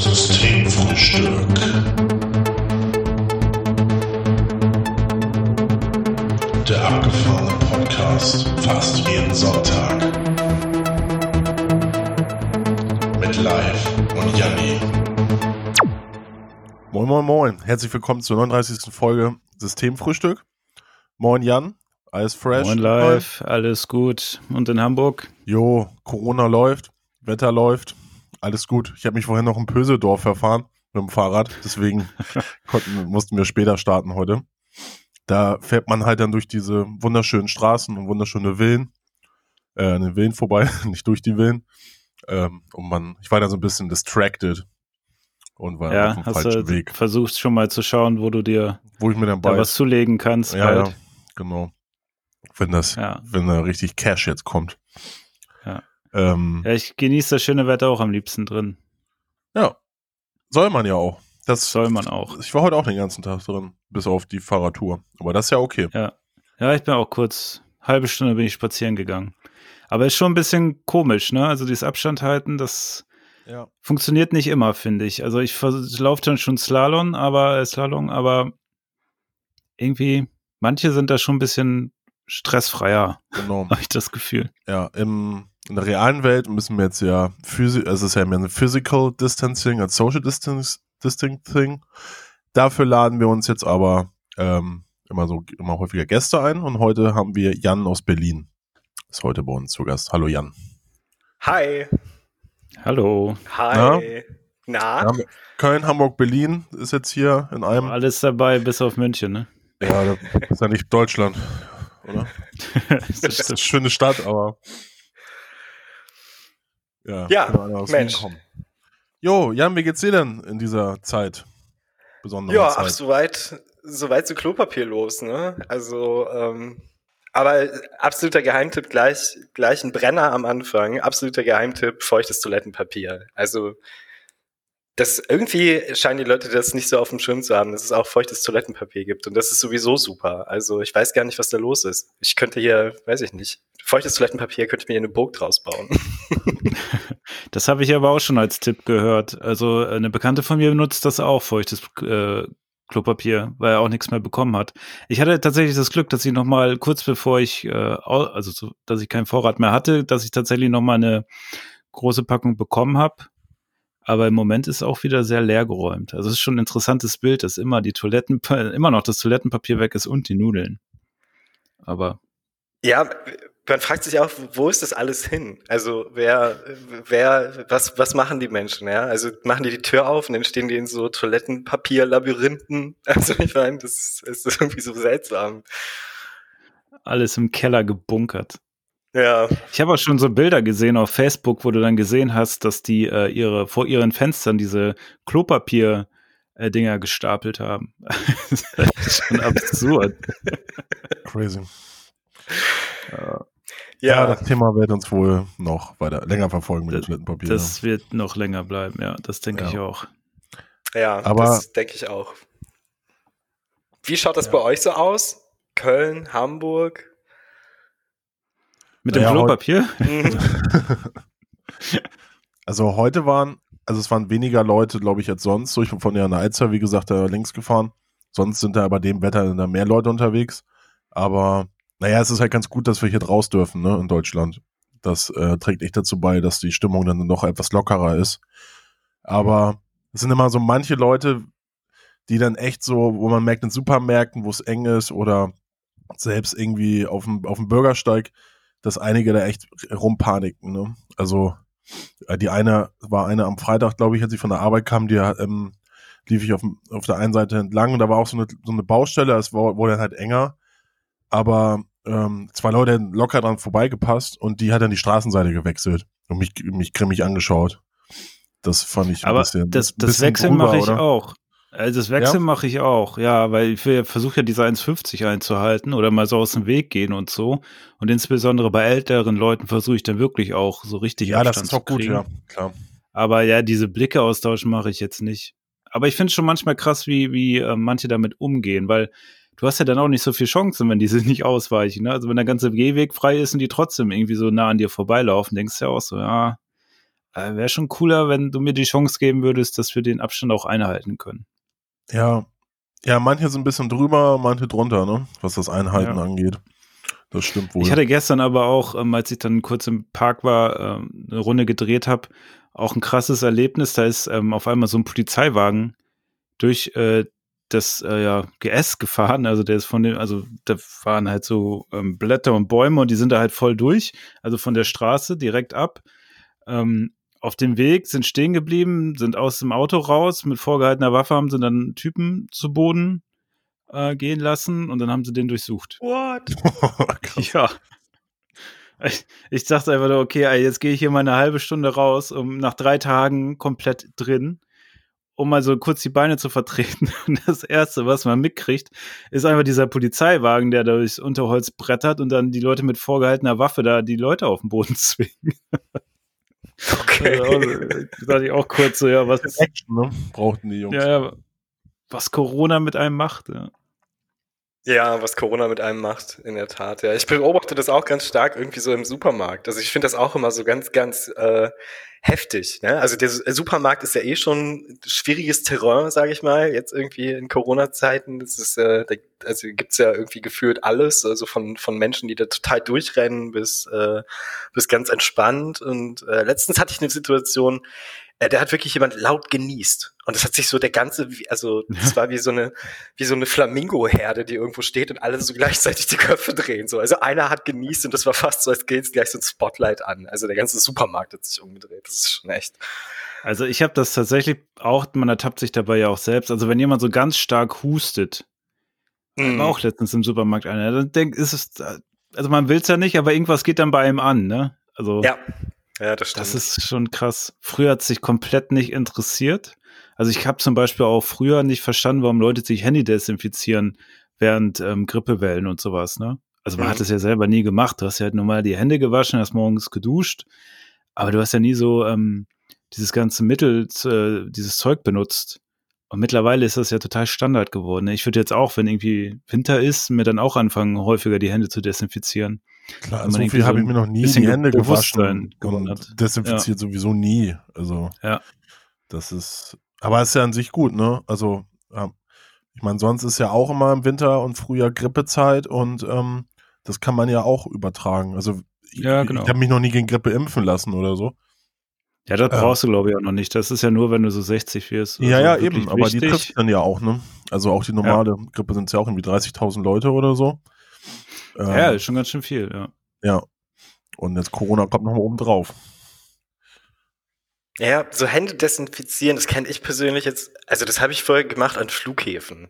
Systemfrühstück. Der abgefahrene Podcast fast jeden Sonntag. Mit Live und Janni. Moin, moin, moin. Herzlich willkommen zur 39. Folge Systemfrühstück. Moin, Jan. Alles fresh? Moin live, alles gut. Und in Hamburg? Jo, Corona läuft, Wetter läuft, alles gut. Ich habe mich vorhin noch im Pöseldorf verfahren mit dem Fahrrad, deswegen konnten, mussten wir später starten heute. Da fährt man halt dann durch diese wunderschönen Straßen und wunderschöne Villen, äh, an den Villen vorbei, nicht durch die Villen. Ähm, und man, ich war da so ein bisschen distracted und war ja, auf dem hast falschen du Weg, versucht schon mal zu schauen, wo du dir wo ich mir dann da bei, was zulegen kannst. ja, ja, genau. Wenn das, Ja. wenn da richtig Cash jetzt kommt. Ja. Ähm, ja, ich genieße das schöne Wetter auch am liebsten drin. Ja, soll man ja auch. Das Soll man auch. Ich war heute auch den ganzen Tag drin, bis auf die Fahrradtour. Aber das ist ja okay. Ja. Ja, ich bin auch kurz, halbe Stunde bin ich spazieren gegangen. Aber ist schon ein bisschen komisch, ne? Also dieses Abstand halten, das Ja. funktioniert nicht immer, finde ich. Also ich laufe dann schon Slalom, aber äh, Slalom, aber irgendwie, manche sind da schon ein bisschen stressfreier, Genau. habe ich das Gefühl. Ja, im, in der realen Welt müssen wir jetzt ja, physi also es ist ja mehr ein Physical Distancing als Social Distance, Distancing. Dafür laden wir uns jetzt aber ähm, immer so immer häufiger Gäste ein und heute haben wir Jan aus Berlin. Ist heute bei uns zu Gast. Hallo Jan. Hi. Hallo. Hi. Na? Ja, Köln, Hamburg, Berlin ist jetzt hier in einem. Alles dabei, bis auf München, ne? Ja, das ist ja nicht Deutschland, oder? das ist eine schöne Stadt, aber. Ja, Ja, aus Mensch. Jo, Jan, wie geht's dir denn in dieser Zeit? Besondere Ja, Zeit. ach, soweit, soweit so Klopapier los, ne? Also, ähm, aber absoluter Geheimtipp gleich, gleich ein Brenner am Anfang. Absoluter Geheimtipp, feuchtes Toilettenpapier. Also, das irgendwie scheinen die Leute das nicht so auf dem Schirm zu haben, dass es auch feuchtes Toilettenpapier gibt. Und das ist sowieso super. Also, ich weiß gar nicht, was da los ist. Ich könnte hier, weiß ich nicht, feuchtes Toilettenpapier könnte ich mir eine Burg draus bauen. Das habe ich aber auch schon als Tipp gehört. Also eine Bekannte von mir benutzt das auch, feuchtes äh, Klopapier, weil er auch nichts mehr bekommen hat. Ich hatte tatsächlich das Glück, dass ich noch mal kurz bevor ich, äh, also so, dass ich keinen Vorrat mehr hatte, dass ich tatsächlich noch mal eine große Packung bekommen habe. Aber im Moment ist auch wieder sehr leer geräumt. Also es ist schon ein interessantes Bild, dass immer die Toiletten, immer noch das Toilettenpapier weg ist und die Nudeln. Aber Ja, man fragt sich auch, wo ist das alles hin? Also wer, wer, was, was machen die Menschen? Ja, also machen die die Tür auf und dann stehen die in so Toilettenpapier-Labyrinthen. Also ich meine, das ist, ist irgendwie so seltsam. alles im Keller gebunkert. Ja, Ich habe auch schon so Bilder gesehen auf Facebook, wo du dann gesehen hast, dass die äh, ihre vor ihren Fenstern diese Klopapier äh, Dinger gestapelt haben. das ist schon absurd. Crazy. ja, Ja, das Thema wird uns wohl noch weiter länger verfolgen mit dem Das- Toilettenpapier. Das wird noch länger bleiben, ja, das denke Ja. ich auch. ja, Aber- das denke ich auch. Wie schaut das Ja. bei euch so aus? Köln, Hamburg? Mit dem Naja, Klopapier? Mhm. also heute waren, also es waren weniger Leute, glaube ich, als sonst. So, ich bin von der Alzer, wie gesagt, da links gefahren. Sonst sind da bei dem Wetter da mehr Leute unterwegs. Aber naja, es ist halt ganz gut, dass wir hier draus dürfen, ne, in Deutschland. Das äh, trägt echt dazu bei, dass die Stimmung dann noch etwas lockerer ist. Aber es sind immer so manche Leute, die dann echt so, wo man merkt in Supermärkten, wo es eng ist oder selbst irgendwie auf dem, auf dem Bürgersteig, dass einige da echt rumpaniken. Ne? Also äh, die eine war eine am Freitag, glaube ich, als ich von der Arbeit kam, die ähm, lief ich auf, auf der einen Seite entlang und da war auch so eine, so eine Baustelle, es war, wurde dann halt enger, aber ähm, zwei Leute hätten locker dran vorbeigepasst und die hat dann die Straßenseite gewechselt und mich, mich grimmig angeschaut. Das fand ich ein Aber bisschen, das, ein das bisschen Wechseln mache ich oder? auch. Also das Wechseln Ja? mache ich auch, ja, weil ich versuche ja diese 1,50 einzuhalten oder mal so aus dem Weg gehen und so. Und insbesondere bei älteren Leuten versuche ich dann wirklich auch so richtig Ja, das Abstand ist doch zu gut, ja, klar. Aber ja, diese Blicke austauschen mache ich jetzt nicht. Aber ich finde es schon manchmal krass, wie, wie äh, manche damit umgehen, weil du hast ja dann auch nicht so viel Chancen, wenn diese nicht ausweichen. Ne? Also wenn der ganze Gehweg frei ist und die trotzdem irgendwie so nah an dir vorbeilaufen, denkst du ja auch so, ja, Äh, Wäre schon cooler, wenn du mir die Chance geben würdest, dass wir den Abstand auch einhalten können. Ja. Ja, manche sind ein bisschen drüber, manche drunter, ne? Was das Einhalten Ja. angeht. Das stimmt wohl. Ich hatte gestern aber auch, ähm, als ich dann kurz im Park war, ähm, eine Runde gedreht habe, auch ein krasses Erlebnis. Da ist ähm, auf einmal so ein Polizeiwagen durch äh, das äh, ja, GS gefahren. Also der ist von dem, also da waren halt so ähm, Blätter und Bäume und die sind da halt voll durch. Also von der Straße direkt ab. Ähm, auf dem Weg sind stehen geblieben, sind aus dem Auto raus, mit vorgehaltener Waffe haben sie dann einen Typen zu Boden äh, gehen lassen und dann haben sie den durchsucht. What? Krass. Ja. Ich, ich dachte einfach nur, okay, ey, jetzt gehe ich hier mal eine halbe Stunde raus, um nach drei Tagen komplett drin, um mal so kurz die Beine zu vertreten. Und das Erste, was man mitkriegt, ist einfach dieser Polizeiwagen, der durchs Unterholz brettert und dann die Leute mit vorgehaltener Waffe da die Leute auf den Boden zwingen. Okay. Also, da dachte ich auch kurz so, ja, was, Action, ne? Brauchten die Jungs. ja, ja, was Corona mit einem macht. Ja. Ja, was Corona mit einem macht, in der Tat. Ja, ich beobachte das auch ganz stark irgendwie so im Supermarkt. Also ich finde das auch immer so ganz, ganz äh, heftig. Ne? Also der Su- Supermarkt ist ja eh schon schwieriges Terrain, sage ich mal. Jetzt irgendwie in Corona-Zeiten, das ist äh, da, also gibt's ja irgendwie gefühlt alles, also von von Menschen, die da total durchrennen, bis äh, bis ganz entspannt. Und äh, letztens hatte ich eine Situation, äh, der hat wirklich jemand laut genießt. Und das hat sich so der ganze, also das war wie so eine, wie so eine Flamingo-Herde, die irgendwo steht und alle so gleichzeitig die Köpfe drehen. So. Also einer hat genießt und das war fast so, als geht es gleich so ein Spotlight an. Also der ganze Supermarkt hat sich umgedreht. Das ist schon echt. Also ich habe das tatsächlich auch, man ertappt sich dabei ja auch selbst. Also wenn jemand so ganz stark hustet, war auch letztens im Supermarkt einer, dann denkt, ist es, also man will es ja nicht, aber irgendwas geht dann bei ihm an, ne? Also Ja. Ja, das stimmt. das ist schon krass. Früher hat sich komplett nicht interessiert. Also ich habe zum Beispiel auch früher nicht verstanden, warum Leute sich Handy desinfizieren während ähm, Grippewellen und sowas, ne? Also man Mhm. hat es ja selber nie gemacht. Du hast ja halt nur mal die Hände gewaschen, hast morgens geduscht, aber du hast ja nie so ähm, dieses ganze Mittel, äh, dieses Zeug benutzt. Und mittlerweile ist das ja total Standard geworden. ne? Ich würde jetzt auch, wenn irgendwie Winter ist, mir dann auch anfangen, häufiger die Hände zu desinfizieren. Klar, man so viel so habe ich mir noch nie bisschen die Hände gewaschen und desinfiziert sowieso nie. Also Ja. das ist, aber ist ja an sich gut, ne? Also ja. ich meine, sonst ist ja auch immer im Winter und Frühjahr Grippezeit und ähm, das kann man ja auch übertragen. Also ich, Ja, genau. ich habe mich noch nie gegen Grippe impfen lassen oder so. Ja, das Ja. brauchst du, glaube ich, auch noch nicht. Das ist ja nur, wenn du so 60 wirst. ja, Also ja, eben. Aber die wichtig. trifft dann ja auch, ne? Also auch die normale Grippe sind es ja auch irgendwie 30.000 Leute oder so. Ähm, Ja, ist schon ganz schön viel, ja. ja. Und jetzt Corona kommt noch mal oben drauf. Ja, so Hände desinfizieren, das kenne ich persönlich jetzt, also das habe ich vorher gemacht an Flughäfen.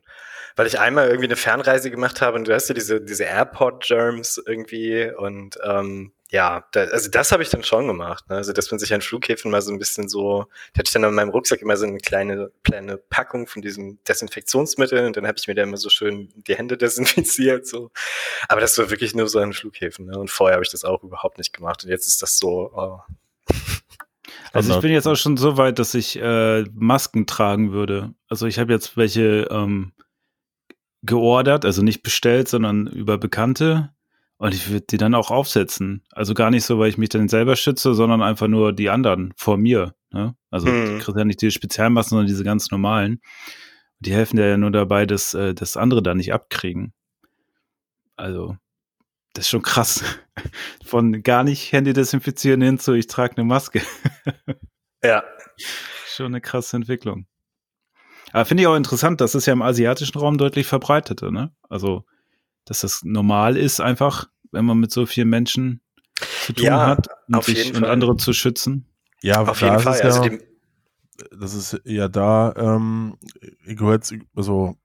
Weil ich einmal irgendwie eine Fernreise gemacht habe und du hast ja diese, diese Airport-Germs irgendwie und ähm, ja, da, also das habe ich dann schon gemacht. Ne? Also dass man sich an Flughäfen mal so ein bisschen so, da hatte ich dann in meinem Rucksack immer so eine kleine, kleine Packung von diesem Desinfektionsmittel und dann habe ich mir da immer so schön die Hände desinfiziert. so. Aber das war wirklich nur so an Flughäfen. Ne? Und vorher habe ich das auch überhaupt nicht gemacht. Und jetzt ist das so, oh, Also ich bin jetzt auch schon so weit, dass ich äh, Masken tragen würde. Also ich habe jetzt welche ähm, geordert, also nicht bestellt, sondern über Bekannte. Und ich würde die dann auch aufsetzen. Also gar nicht so, weil ich mich dann selber schütze, sondern einfach nur die anderen vor mir. Ne? Also Mhm. ich kriege ja nicht diese Spezialmasken, sondern diese ganz normalen. Und die helfen dir ja nur dabei, dass äh, das andere da nicht abkriegen. Also das ist schon krass. Von gar nicht Handy desinfizieren hin zu ich trage eine Maske. ja. Schon eine krasse Entwicklung. Aber finde ich auch interessant, das ist ja im asiatischen Raum deutlich verbreiteter, ne? Also, dass das normal ist, einfach, wenn man mit so vielen Menschen zu tun Ja, hat und, auf sich, jeden und Fall. andere zu schützen. Ja, Auf jeden ist Fall. es Also ja, das ist ja da, ähm, gehört, also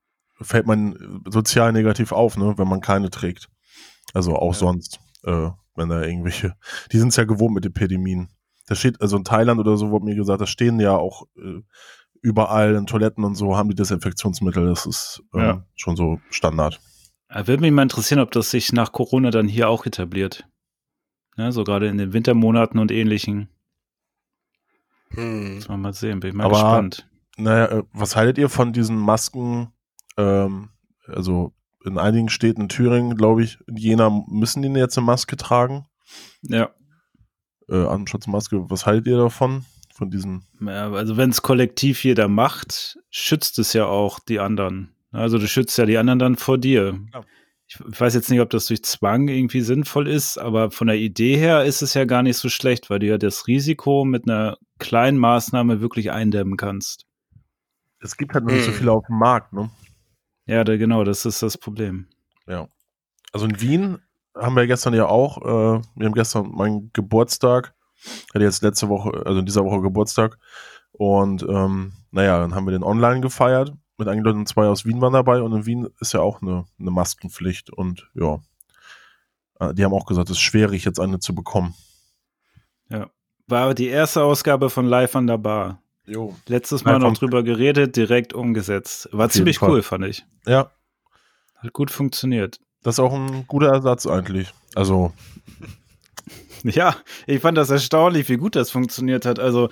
fällt man sozial negativ auf, ne, wenn man keine trägt. Also auch Ja. sonst, äh, wenn da irgendwelche, die sind es ja gewohnt mit Epidemien. Da steht, also in Thailand oder so wurde mir gesagt, da stehen ja auch äh, überall in Toiletten und so haben die Desinfektionsmittel. Das ist ähm, Ja. schon so Standard. Äh, Würde mich mal interessieren, ob das sich nach Corona dann hier auch etabliert. Ne, so gerade in den Wintermonaten und ähnlichen. hm. Man mal sehen, bin ich mal Aber- gespannt. Naja, äh, was haltet ihr von diesen Masken? Ähm, also in einigen Städten in Thüringen, glaube ich, in Jena müssen die jetzt eine Maske tragen. Ja. äh, Atemschutzmaske. Was haltet ihr davon? Von diesem? Ja, also wenn es kollektiv jeder macht, schützt es ja auch die anderen. Also du schützt ja die anderen dann vor dir. Ja. Ich weiß jetzt nicht, ob das durch Zwang irgendwie sinnvoll ist, aber von der Idee her ist es ja gar nicht so schlecht, weil du ja das Risiko mit einer kleinen Maßnahme wirklich eindämmen kannst. Es gibt halt noch nicht so Hm. viele auf dem Markt, ne? Ja, da, genau, das ist das Problem. Ja. Also in Wien haben wir gestern ja auch, äh, wir haben gestern meinen Geburtstag, hatte jetzt letzte Woche, also in dieser Woche Geburtstag. Und ähm, naja, dann haben wir den online gefeiert. Mit einigen Leuten, zwei aus Wien waren dabei und in Wien ist ja auch eine, eine Maskenpflicht und ja. Äh, Die haben auch gesagt, es ist schwierig, jetzt eine zu bekommen. War die erste Ausgabe von Live an der Bar. Jo. Letztes Mal Live noch drüber geredet, direkt umgesetzt. War Auf ziemlich cool, fand ich. Ja, Hat gut funktioniert. das ist auch ein guter Ersatz eigentlich. Also, Ja, ich fand das erstaunlich, wie gut das funktioniert hat. Also,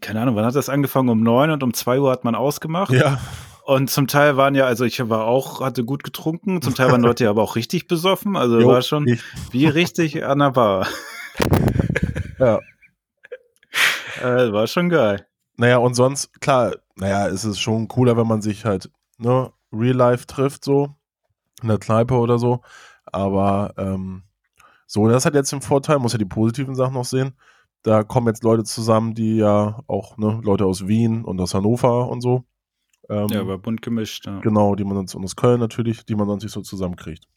keine Ahnung, wann hat das angefangen? Um neun und um zwei Uhr hat man ausgemacht. ja, Und zum Teil waren ja, also ich war auch, hatte gut getrunken, zum Teil waren Leute ja aber auch richtig besoffen. Also jo, war schon ich, wie richtig an der Bar. ja. Äh, war schon geil. Naja, und sonst, klar, naja, es ist schon cooler, wenn man sich halt, ne, real life trifft, so, in der Kneipe oder so. Aber, ähm, so, das hat jetzt den Vorteil, muss ja die positiven Sachen noch sehen. Da kommen jetzt Leute zusammen, die ja auch, ne, Leute aus Wien und aus Hannover und so. Ähm, Ja, war bunt gemischt. Ja. Genau, die man sonst, und aus Köln natürlich, die man sonst nicht so zusammenkriegt.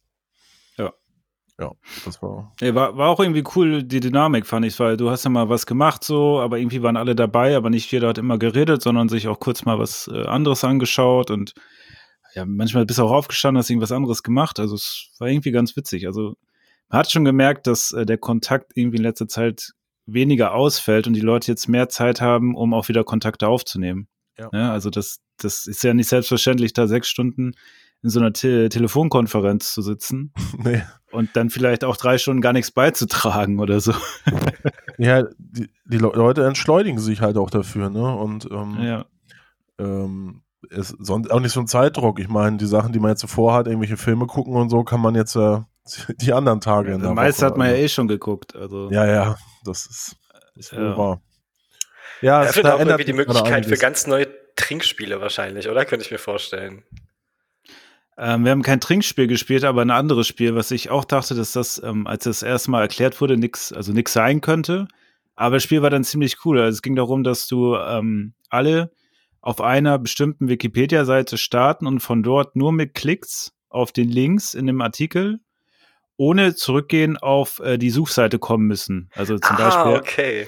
Ja. Ja, das war, Ja, war, war auch irgendwie cool, die Dynamik, fand ich, weil du hast ja mal was gemacht so, aber irgendwie waren alle dabei, aber nicht jeder hat immer geredet, sondern sich auch kurz mal was äh, anderes angeschaut und ja, manchmal bist du auch aufgestanden, hast irgendwas anderes gemacht. Also es war irgendwie ganz witzig. Also man hat schon gemerkt, dass äh, der Kontakt irgendwie in letzter Zeit weniger ausfällt und die Leute jetzt mehr Zeit haben, um auch wieder Kontakte aufzunehmen. Ja. also das, das ist ja nicht selbstverständlich, da sechs Stunden in so einer Te Telefonkonferenz zu sitzen nee. und dann vielleicht auch drei Stunden gar nichts beizutragen oder so. Ja, die, die Le- Leute entschleunigen sich halt auch dafür, ne? Und ähm, Ja, ähm, ist sonst auch nicht so ein Zeitdruck. Ich meine, die Sachen, die man jetzt so vorhat, irgendwelche Filme gucken und so, kann man jetzt äh, die anderen Tage in das der meiste Woche, hat man ja also. eh schon geguckt. Also Ja, ja, das ist, ist wohl Ja. wahr. Ja, es- wird da auch ändert irgendwie die Möglichkeit für ganz neue Trinkspiele wahrscheinlich, oder? Könnte ich mir vorstellen. Ähm, wir haben kein Trinkspiel gespielt, aber ein anderes Spiel, was ich auch dachte, dass das, ähm, als das erste Mal erklärt wurde, nix, also nix sein könnte. Aber das Spiel war dann ziemlich cool. Also es ging darum, dass du ähm, alle auf einer bestimmten Wikipedia-Seite starten und von dort nur mit Klicks auf den Links in dem Artikel ohne zurückgehen auf äh, die Suchseite kommen müssen. Also zum ah, Beispiel okay.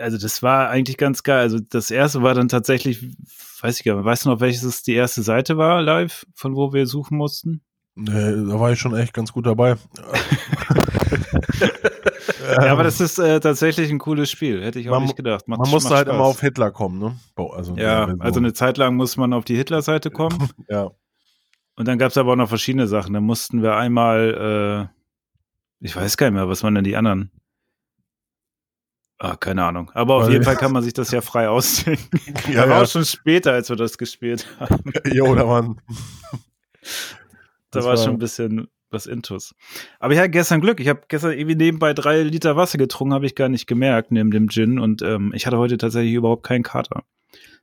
Also das war eigentlich ganz geil. Also das erste war dann tatsächlich, weiß ich gar nicht, weißt du noch, welches die erste Seite war live, von wo wir suchen mussten? Nee, da war ich schon echt ganz gut dabei. Ja, aber das ist äh, tatsächlich ein cooles Spiel, hätte ich auch Man nicht gedacht. Macht- Man musste halt immer Spaß. auf Hitler kommen, ne? Boah, Also, Ja, so- also eine Zeit lang muss man auf die Hitler-Seite kommen. ja. Und dann gab es aber auch noch verschiedene Sachen. Da mussten wir einmal, äh, ich weiß gar nicht mehr, was waren denn die anderen? Ah, keine Ahnung. Aber auf Weil- jeden Fall kann man sich das ja frei ausdenken. Ja, aber ja. auch schon später, als wir das gespielt haben. Jo, da waren. Da war war- schon ein bisschen was Intus. Aber ich hatte gestern Glück. Ich habe gestern irgendwie nebenbei drei Liter Wasser getrunken, habe ich gar nicht gemerkt, neben dem Gin. Und ähm, ich hatte heute tatsächlich überhaupt keinen Kater.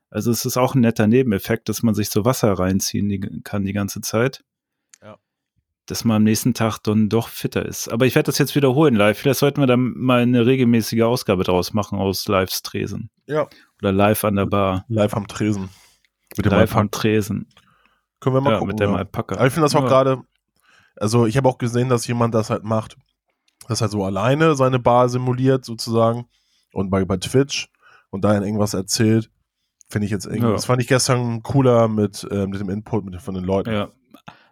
Also es ist auch ein netter Nebeneffekt, dass man sich so Wasser reinziehen kann die ganze Zeit. Dass man am nächsten Tag dann doch fitter ist. Aber ich werde das jetzt wiederholen live. Vielleicht sollten wir dann mal eine regelmäßige Ausgabe draus machen aus Lives Tresen. Ja. Oder live an der Bar. Live am Tresen. Mit dem Live Alpaka. am Tresen. Können wir mal Ja, gucken. mit dem ja. Alpaka. Aber ich finde das auch Ja. gerade, also ich habe auch gesehen, dass jemand das halt macht, dass er so alleine seine Bar simuliert sozusagen und bei, bei Twitch und da irgendwas erzählt. Finde ich jetzt irgendwie, Ja. das fand ich gestern cooler mit, äh, mit dem Input mit, von den Leuten. Ja.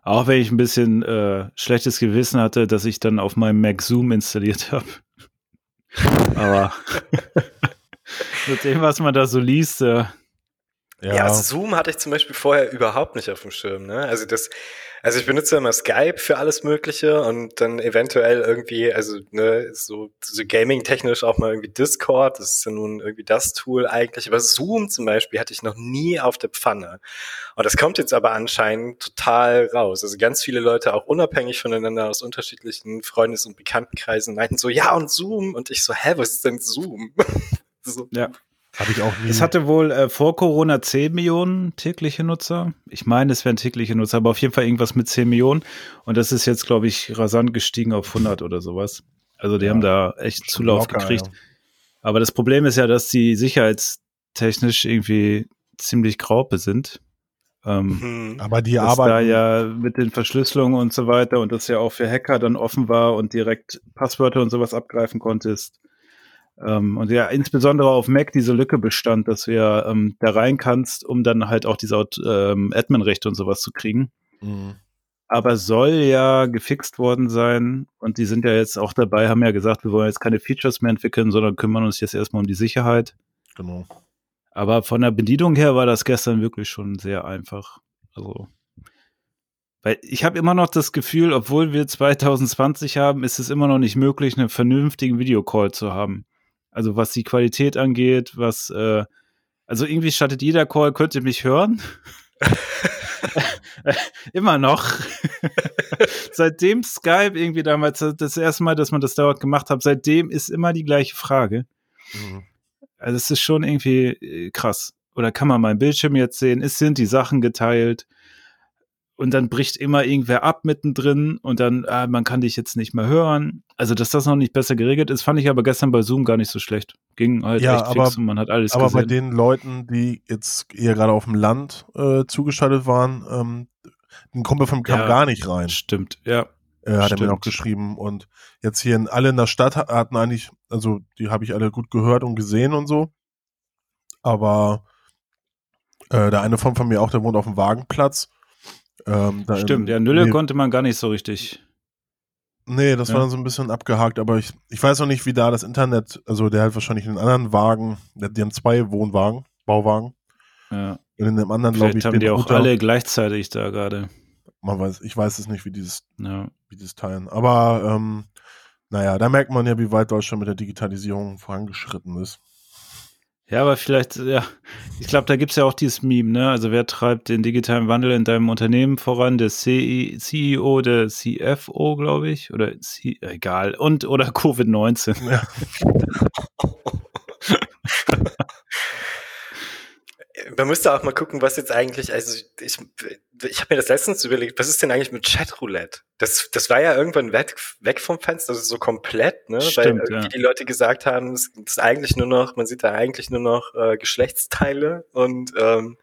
Auch wenn ich ein bisschen äh, schlechtes Gewissen hatte, dass ich dann auf meinem Mac Zoom installiert habe. Aber mit dem, was man da so liest, äh, Ja, Zoom hatte ich zum Beispiel vorher überhaupt nicht auf dem Schirm. Ne? Also das, Also ich benutze immer Skype für alles Mögliche und dann eventuell irgendwie, also ne, so, so gaming-technisch auch mal irgendwie Discord, das ist ja nun irgendwie das Tool eigentlich. Aber Zoom zum Beispiel hatte ich noch nie auf der Pfanne. Und das kommt jetzt aber anscheinend total raus. Also ganz viele Leute auch unabhängig voneinander aus unterschiedlichen Freundes- und Bekanntenkreisen meinten so, ja und Zoom. Und ich so, hä, was ist denn Zoom? so. Ja. Habe ich auch nie. Es hatte wohl äh, vor Corona 10 Millionen tägliche Nutzer. Ich meine, es wären tägliche Nutzer, aber auf jeden Fall irgendwas mit 10 Millionen. Und das ist jetzt, glaube ich, rasant gestiegen auf 100 oder sowas. Also die ja, haben da echt Zulauf locker, gekriegt. Ja. Aber das Problem ist ja, dass die sicherheitstechnisch irgendwie ziemlich graupe sind. Ähm, mhm. aber die arbeiten. da ja mit den Verschlüsselungen und so weiter und das ja auch für Hacker dann offen war und direkt Passwörter und sowas abgreifen konntest. Ähm, und ja, insbesondere auf Mac diese Lücke bestand, dass du ja ähm, da rein kannst, um dann halt auch diese ähm, Admin-Rechte und sowas zu kriegen. Mhm. Aber soll ja gefixt worden sein und die sind ja jetzt auch dabei, haben ja gesagt, wir wollen jetzt keine Features mehr entwickeln, sondern kümmern uns jetzt erstmal um die Sicherheit. Genau. Aber von der Bedienung her war das gestern wirklich schon sehr einfach. Also, weil ich habe immer noch das Gefühl, obwohl wir 2020 haben, ist es immer noch nicht möglich, einen vernünftigen Videocall zu haben. Also was die Qualität angeht, was, äh, also irgendwie startet jeder Call, könnt ihr mich hören? Immer noch. seitdem Skype irgendwie damals, das erste Mal, dass man das dauernd gemacht hat, seitdem ist immer die gleiche Frage. Mhm. Also es ist schon irgendwie äh, krass. Oder kann man meinen Bildschirm jetzt sehen? Es sind die Sachen geteilt und dann bricht immer irgendwer ab mittendrin und dann, ah, man kann dich jetzt nicht mehr hören. Also, dass das noch nicht besser geregelt ist, fand ich aber gestern bei Zoom gar nicht so schlecht. Ging halt ja, echt aber, fix und man hat alles aber gesehen. bei den Leuten, die jetzt eher gerade auf dem Land äh, zugeschaltet waren, ähm, ein Kumpel von kam ja, gar nicht rein. Stimmt, ja. Äh, hat stimmt. er mir noch geschrieben. Und jetzt hier in, alle in der Stadt hatten eigentlich, also die habe ich alle gut gehört und gesehen und so. Aber äh, der eine von, von mir auch, der wohnt auf dem Wagenplatz ähm, Stimmt, ja, Nülle nee, konnte man gar nicht so richtig. Nee, das ja. war dann so ein bisschen abgehakt, aber ich, ich weiß noch nicht, wie da das Internet, also der hat wahrscheinlich einen anderen Wagen, die haben zwei Wohnwagen, Bauwagen. Ja. Und in dem anderen, glaube ich, haben die auch Router. alle gleichzeitig da gerade. Man weiß, ich weiß es nicht, wie dieses, ja. wie dieses teilen. Aber ähm, naja, da merkt man ja, wie weit Deutschland mit der Digitalisierung vorangeschritten ist. Ja, aber vielleicht, ja, ich glaube, da gibt's ja auch dieses Meme, ne? Also wer treibt den digitalen Wandel in deinem Unternehmen voran? Der CEO, der CFO, glaube ich, oder C egal, und oder Covid-19. Ja. Man müsste auch mal gucken, was jetzt eigentlich, also ich, ich habe mir das letztens überlegt, was ist denn eigentlich mit Chatroulette? Das, das war ja irgendwann weg, weg vom Fenster, also so komplett, ne? Stimmt, Weil irgendwie ja. die Leute gesagt haben, es ist eigentlich nur noch, man sieht da eigentlich nur noch äh, Geschlechtsteile und ähm,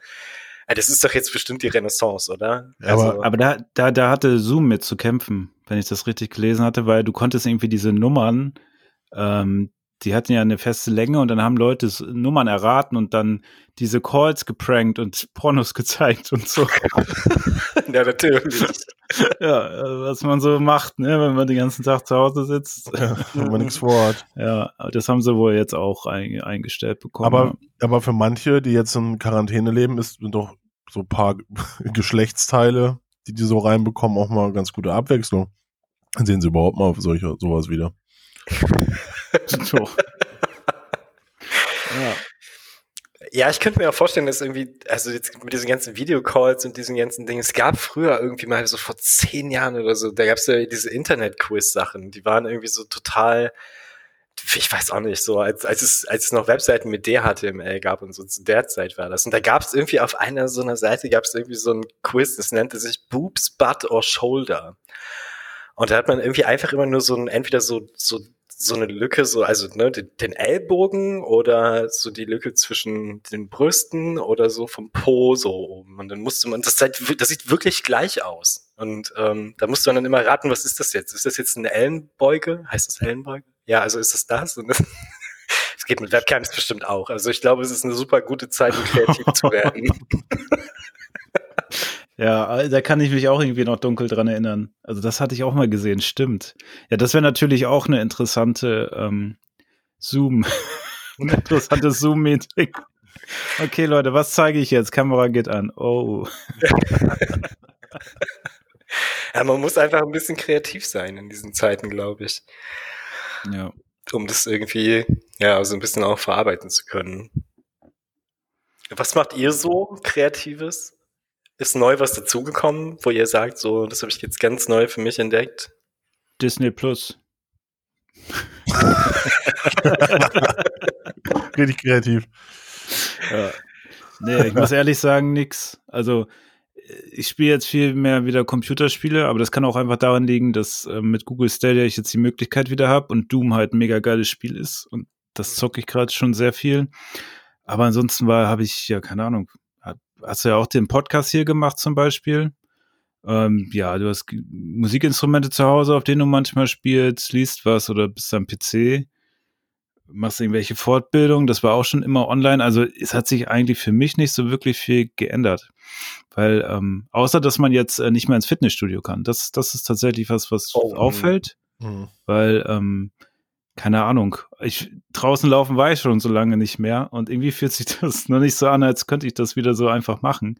ja, das ist doch jetzt bestimmt die Renaissance, oder? Also, aber, aber da, da, da hatte Zoom mit zu kämpfen, wenn ich das richtig gelesen hatte, weil du konntest irgendwie diese Nummern, ähm, die hatten ja eine feste Länge und dann haben Leute Nummern erraten und dann diese Calls geprankt und Pornos gezeigt und so. ja, natürlich. ja, was man so macht, ne, wenn man den ganzen Tag zu Hause sitzt. Ja, wenn man nichts vorhat. Ja, das haben sie wohl jetzt auch ein, eingestellt bekommen. Aber, aber für manche, die jetzt in Quarantäne leben, ist, sind doch so ein paar Geschlechtsteile, die die so reinbekommen, auch mal ganz gute Abwechslung. Dann sehen sie überhaupt mal auf solche, sowas wieder. So. Ja. Ja, ich könnte mir auch vorstellen, dass irgendwie, also jetzt mit diesen ganzen Videocalls und diesen ganzen Dingen, es gab früher irgendwie mal so vor zehn Jahren oder so, da gab es ja diese Internet-Quiz-Sachen, die waren irgendwie so total, ich weiß auch nicht, so als, als, es, als es noch Webseiten mit DHTML gab und so zu der Zeit war das. Und da gab es irgendwie auf einer so einer Seite gab es irgendwie so ein Quiz, das nannte sich Boobs, Butt or Shoulder. Und da hat man irgendwie einfach immer nur so ein, entweder so, so so eine Lücke, so, also ne, den, Ellbogen oder so die Lücke zwischen den Brüsten oder so vom Po so oben. Und dann musste man, das, sieht, das sieht wirklich gleich aus. Und ähm, da musste man dann immer raten, was ist das jetzt? Ist das jetzt eine Ellenbeuge? Heißt das Ellenbeuge? Ja, also ist das das? Und das es geht mit Webcams bestimmt auch. Also ich glaube, es ist eine super gute Zeit, um kreativ zu werden. Ja, da kann ich mich auch irgendwie noch dunkel dran erinnern. Also das hatte ich auch mal gesehen, stimmt. Ja, das wäre natürlich auch eine interessante ähm, Zoom, ein interessantes Zoom-Meeting. Okay, Leute, was zeige ich jetzt? Kamera geht an. Oh. ja, man muss einfach ein bisschen kreativ sein in diesen Zeiten, glaube ich. Ja. Um das irgendwie, ja, so ein bisschen auch verarbeiten zu können. Was macht ihr so Kreatives? Ist neu was dazugekommen, wo ihr sagt, so, das habe ich jetzt ganz neu für mich entdeckt? Disney Plus. Richtig kreativ. Ja. Nee, ich muss ehrlich sagen, nix. Also, ich spiele jetzt viel mehr wieder Computerspiele, aber das kann auch einfach daran liegen, dass äh, mit Google Stadia ich jetzt die Möglichkeit wieder habe und Doom halt ein mega geiles Spiel ist und das zocke ich gerade schon sehr viel. Aber ansonsten war, habe ich ja keine Ahnung. Hast du ja auch den Podcast hier gemacht zum Beispiel? Ähm, ja, du hast Musikinstrumente zu Hause, auf denen du manchmal spielst, liest was oder bist am PC machst irgendwelche Fortbildungen, das war auch schon immer online. Also es hat sich eigentlich für mich nicht so wirklich viel geändert. Weil, ähm, außer dass man jetzt äh, nicht mehr ins Fitnessstudio kann. Das, das ist tatsächlich was, was oh, auffällt. Mhm. Weil, ähm, keine Ahnung, ich draußen laufen war ich schon so lange nicht mehr und irgendwie fühlt sich das noch nicht so an, als könnte ich das wieder so einfach machen.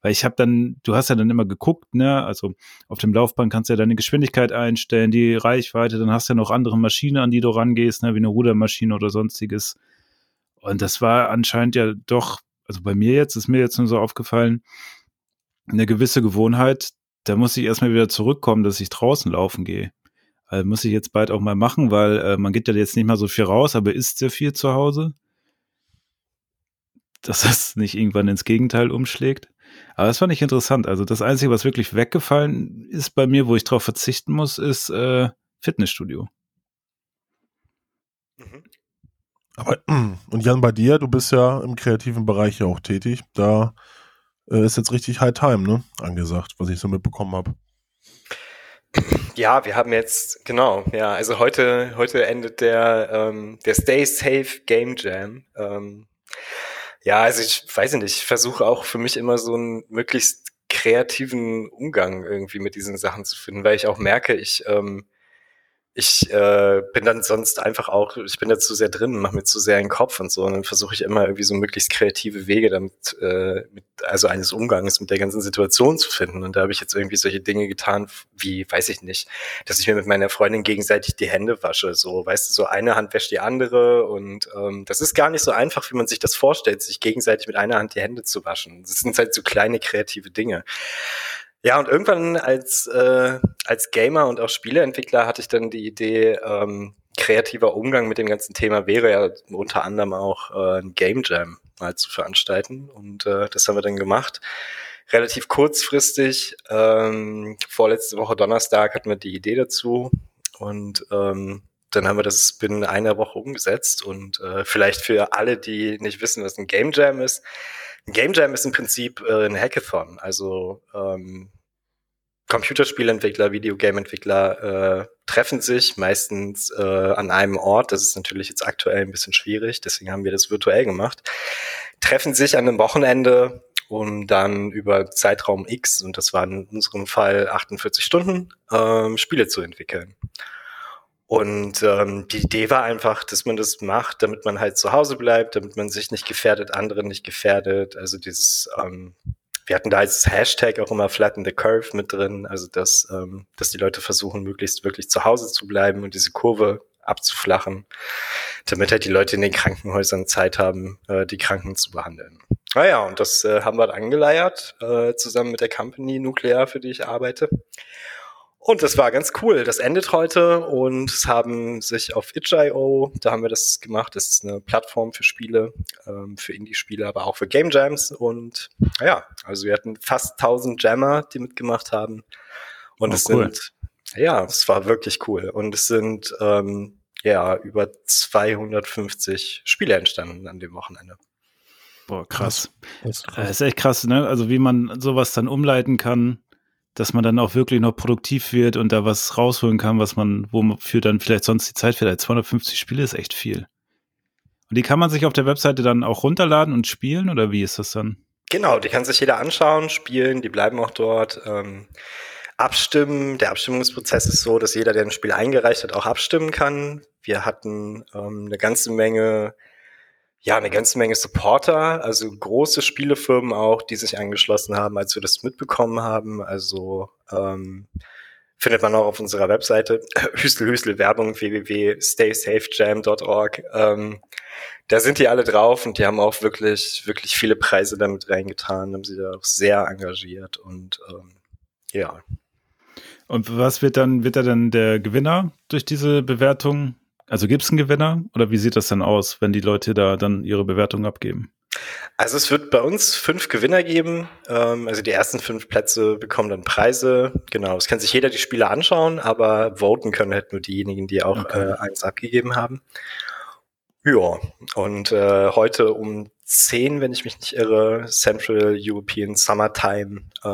Weil ich habe dann, du hast ja dann immer geguckt, ne, also auf dem Laufband kannst du ja deine Geschwindigkeit einstellen, die Reichweite, dann hast du ja noch andere Maschinen, an die du rangehst, ne, wie eine Rudermaschine oder sonstiges. Und das war anscheinend ja doch, also bei mir jetzt, ist mir jetzt nur so aufgefallen, eine gewisse Gewohnheit, da muss ich erstmal wieder zurückkommen, dass ich draußen laufen gehe. Also muss ich jetzt bald auch mal machen, weil äh, man geht ja jetzt nicht mal so viel raus, aber isst sehr viel zu Hause. Dass das nicht irgendwann ins Gegenteil umschlägt. Aber das fand ich interessant. Also das Einzige, was wirklich weggefallen ist bei mir, wo ich drauf verzichten muss, ist äh, Fitnessstudio. Mhm. Aber und Jan, bei dir, du bist ja im kreativen Bereich ja auch tätig. Da äh, ist jetzt richtig High Time, ne? Angesagt, was ich so mitbekommen habe. Ja, wir haben jetzt, genau, ja, also heute, heute endet der, ähm, der Stay Safe Game Jam. Ähm, ja, also ich weiß nicht, ich versuche auch für mich immer so einen möglichst kreativen Umgang irgendwie mit diesen Sachen zu finden, weil ich auch merke, ich ähm, ich äh, bin dann sonst einfach auch, ich bin da zu sehr drin, mache mir zu sehr einen Kopf und so. Und dann versuche ich immer irgendwie so möglichst kreative Wege damit, äh, mit, also eines Umgangs mit der ganzen Situation zu finden. Und da habe ich jetzt irgendwie solche Dinge getan, wie, weiß ich nicht, dass ich mir mit meiner Freundin gegenseitig die Hände wasche. So, weißt du, so eine Hand wäscht die andere. Und ähm, das ist gar nicht so einfach, wie man sich das vorstellt, sich gegenseitig mit einer Hand die Hände zu waschen. Das sind halt so kleine kreative Dinge. Ja, und irgendwann als, äh, als Gamer und auch Spieleentwickler hatte ich dann die Idee, ähm, kreativer Umgang mit dem ganzen Thema wäre ja unter anderem auch äh, ein Game Jam mal zu veranstalten. Und äh, das haben wir dann gemacht. Relativ kurzfristig, ähm, vorletzte Woche Donnerstag hatten wir die Idee dazu. Und ähm, dann haben wir das binnen einer Woche umgesetzt. Und äh, vielleicht für alle, die nicht wissen, was ein Game Jam ist, Game Jam ist im Prinzip äh, ein Hackathon. Also ähm, Computerspielentwickler, Videogame-Entwickler äh, treffen sich meistens äh, an einem Ort. Das ist natürlich jetzt aktuell ein bisschen schwierig, deswegen haben wir das virtuell gemacht. Treffen sich an einem Wochenende, um dann über Zeitraum X, und das waren in unserem Fall 48 Stunden, ähm, Spiele zu entwickeln. Und ähm, die Idee war einfach, dass man das macht, damit man halt zu Hause bleibt, damit man sich nicht gefährdet, andere nicht gefährdet. Also dieses, ähm, wir hatten da als Hashtag auch immer Flatten the Curve mit drin, also dass, ähm, dass die Leute versuchen, möglichst wirklich zu Hause zu bleiben und diese Kurve abzuflachen, damit halt die Leute in den Krankenhäusern Zeit haben, äh, die Kranken zu behandeln. Naja, und das äh, haben wir angeleiert, äh, zusammen mit der Company Nuklear, für die ich arbeite. Und das war ganz cool. Das endet heute und es haben sich auf itch.io, da haben wir das gemacht. Das ist eine Plattform für Spiele, ähm, für Indie-Spiele, aber auch für Game Jams. Und ja, also wir hatten fast 1000 Jammer, die mitgemacht haben. Und oh, es cool. sind, ja, es war wirklich cool. Und es sind, ähm, ja, über 250 Spiele entstanden an dem Wochenende. Boah, krass. Das ist, krass. Das ist echt krass, ne? Also wie man sowas dann umleiten kann dass man dann auch wirklich noch produktiv wird und da was rausholen kann, was man, wofür dann vielleicht sonst die Zeit vielleicht 250 Spiele ist echt viel. Und die kann man sich auf der Webseite dann auch runterladen und spielen oder wie ist das dann? Genau, die kann sich jeder anschauen, spielen, die bleiben auch dort. Ähm, abstimmen. Der Abstimmungsprozess ist so, dass jeder, der ein Spiel eingereicht hat, auch abstimmen kann. Wir hatten ähm, eine ganze Menge ja, eine ganze Menge Supporter, also große Spielefirmen auch, die sich angeschlossen haben, als wir das mitbekommen haben. Also Ähm, findet man auch auf unserer Webseite. Hüstel, Hüstel, Werbung, www.staysafejam.org. Ähm, da sind die alle drauf und die haben auch wirklich, wirklich viele Preise damit reingetan, haben sie da auch sehr engagiert und ähm, ja. Und was wird dann, wird da dann der Gewinner durch diese Bewertung? Also gibt es einen Gewinner oder wie sieht das dann aus, wenn die Leute da dann ihre Bewertung abgeben? Also es wird bei uns fünf Gewinner geben. Ähm, also die ersten fünf Plätze bekommen dann Preise. Genau, es kann sich jeder die Spiele anschauen, aber voten können halt nur diejenigen, die auch okay. äh, eins abgegeben haben. Ja, und äh, heute um 10, wenn ich mich nicht irre, Central European Summertime, äh,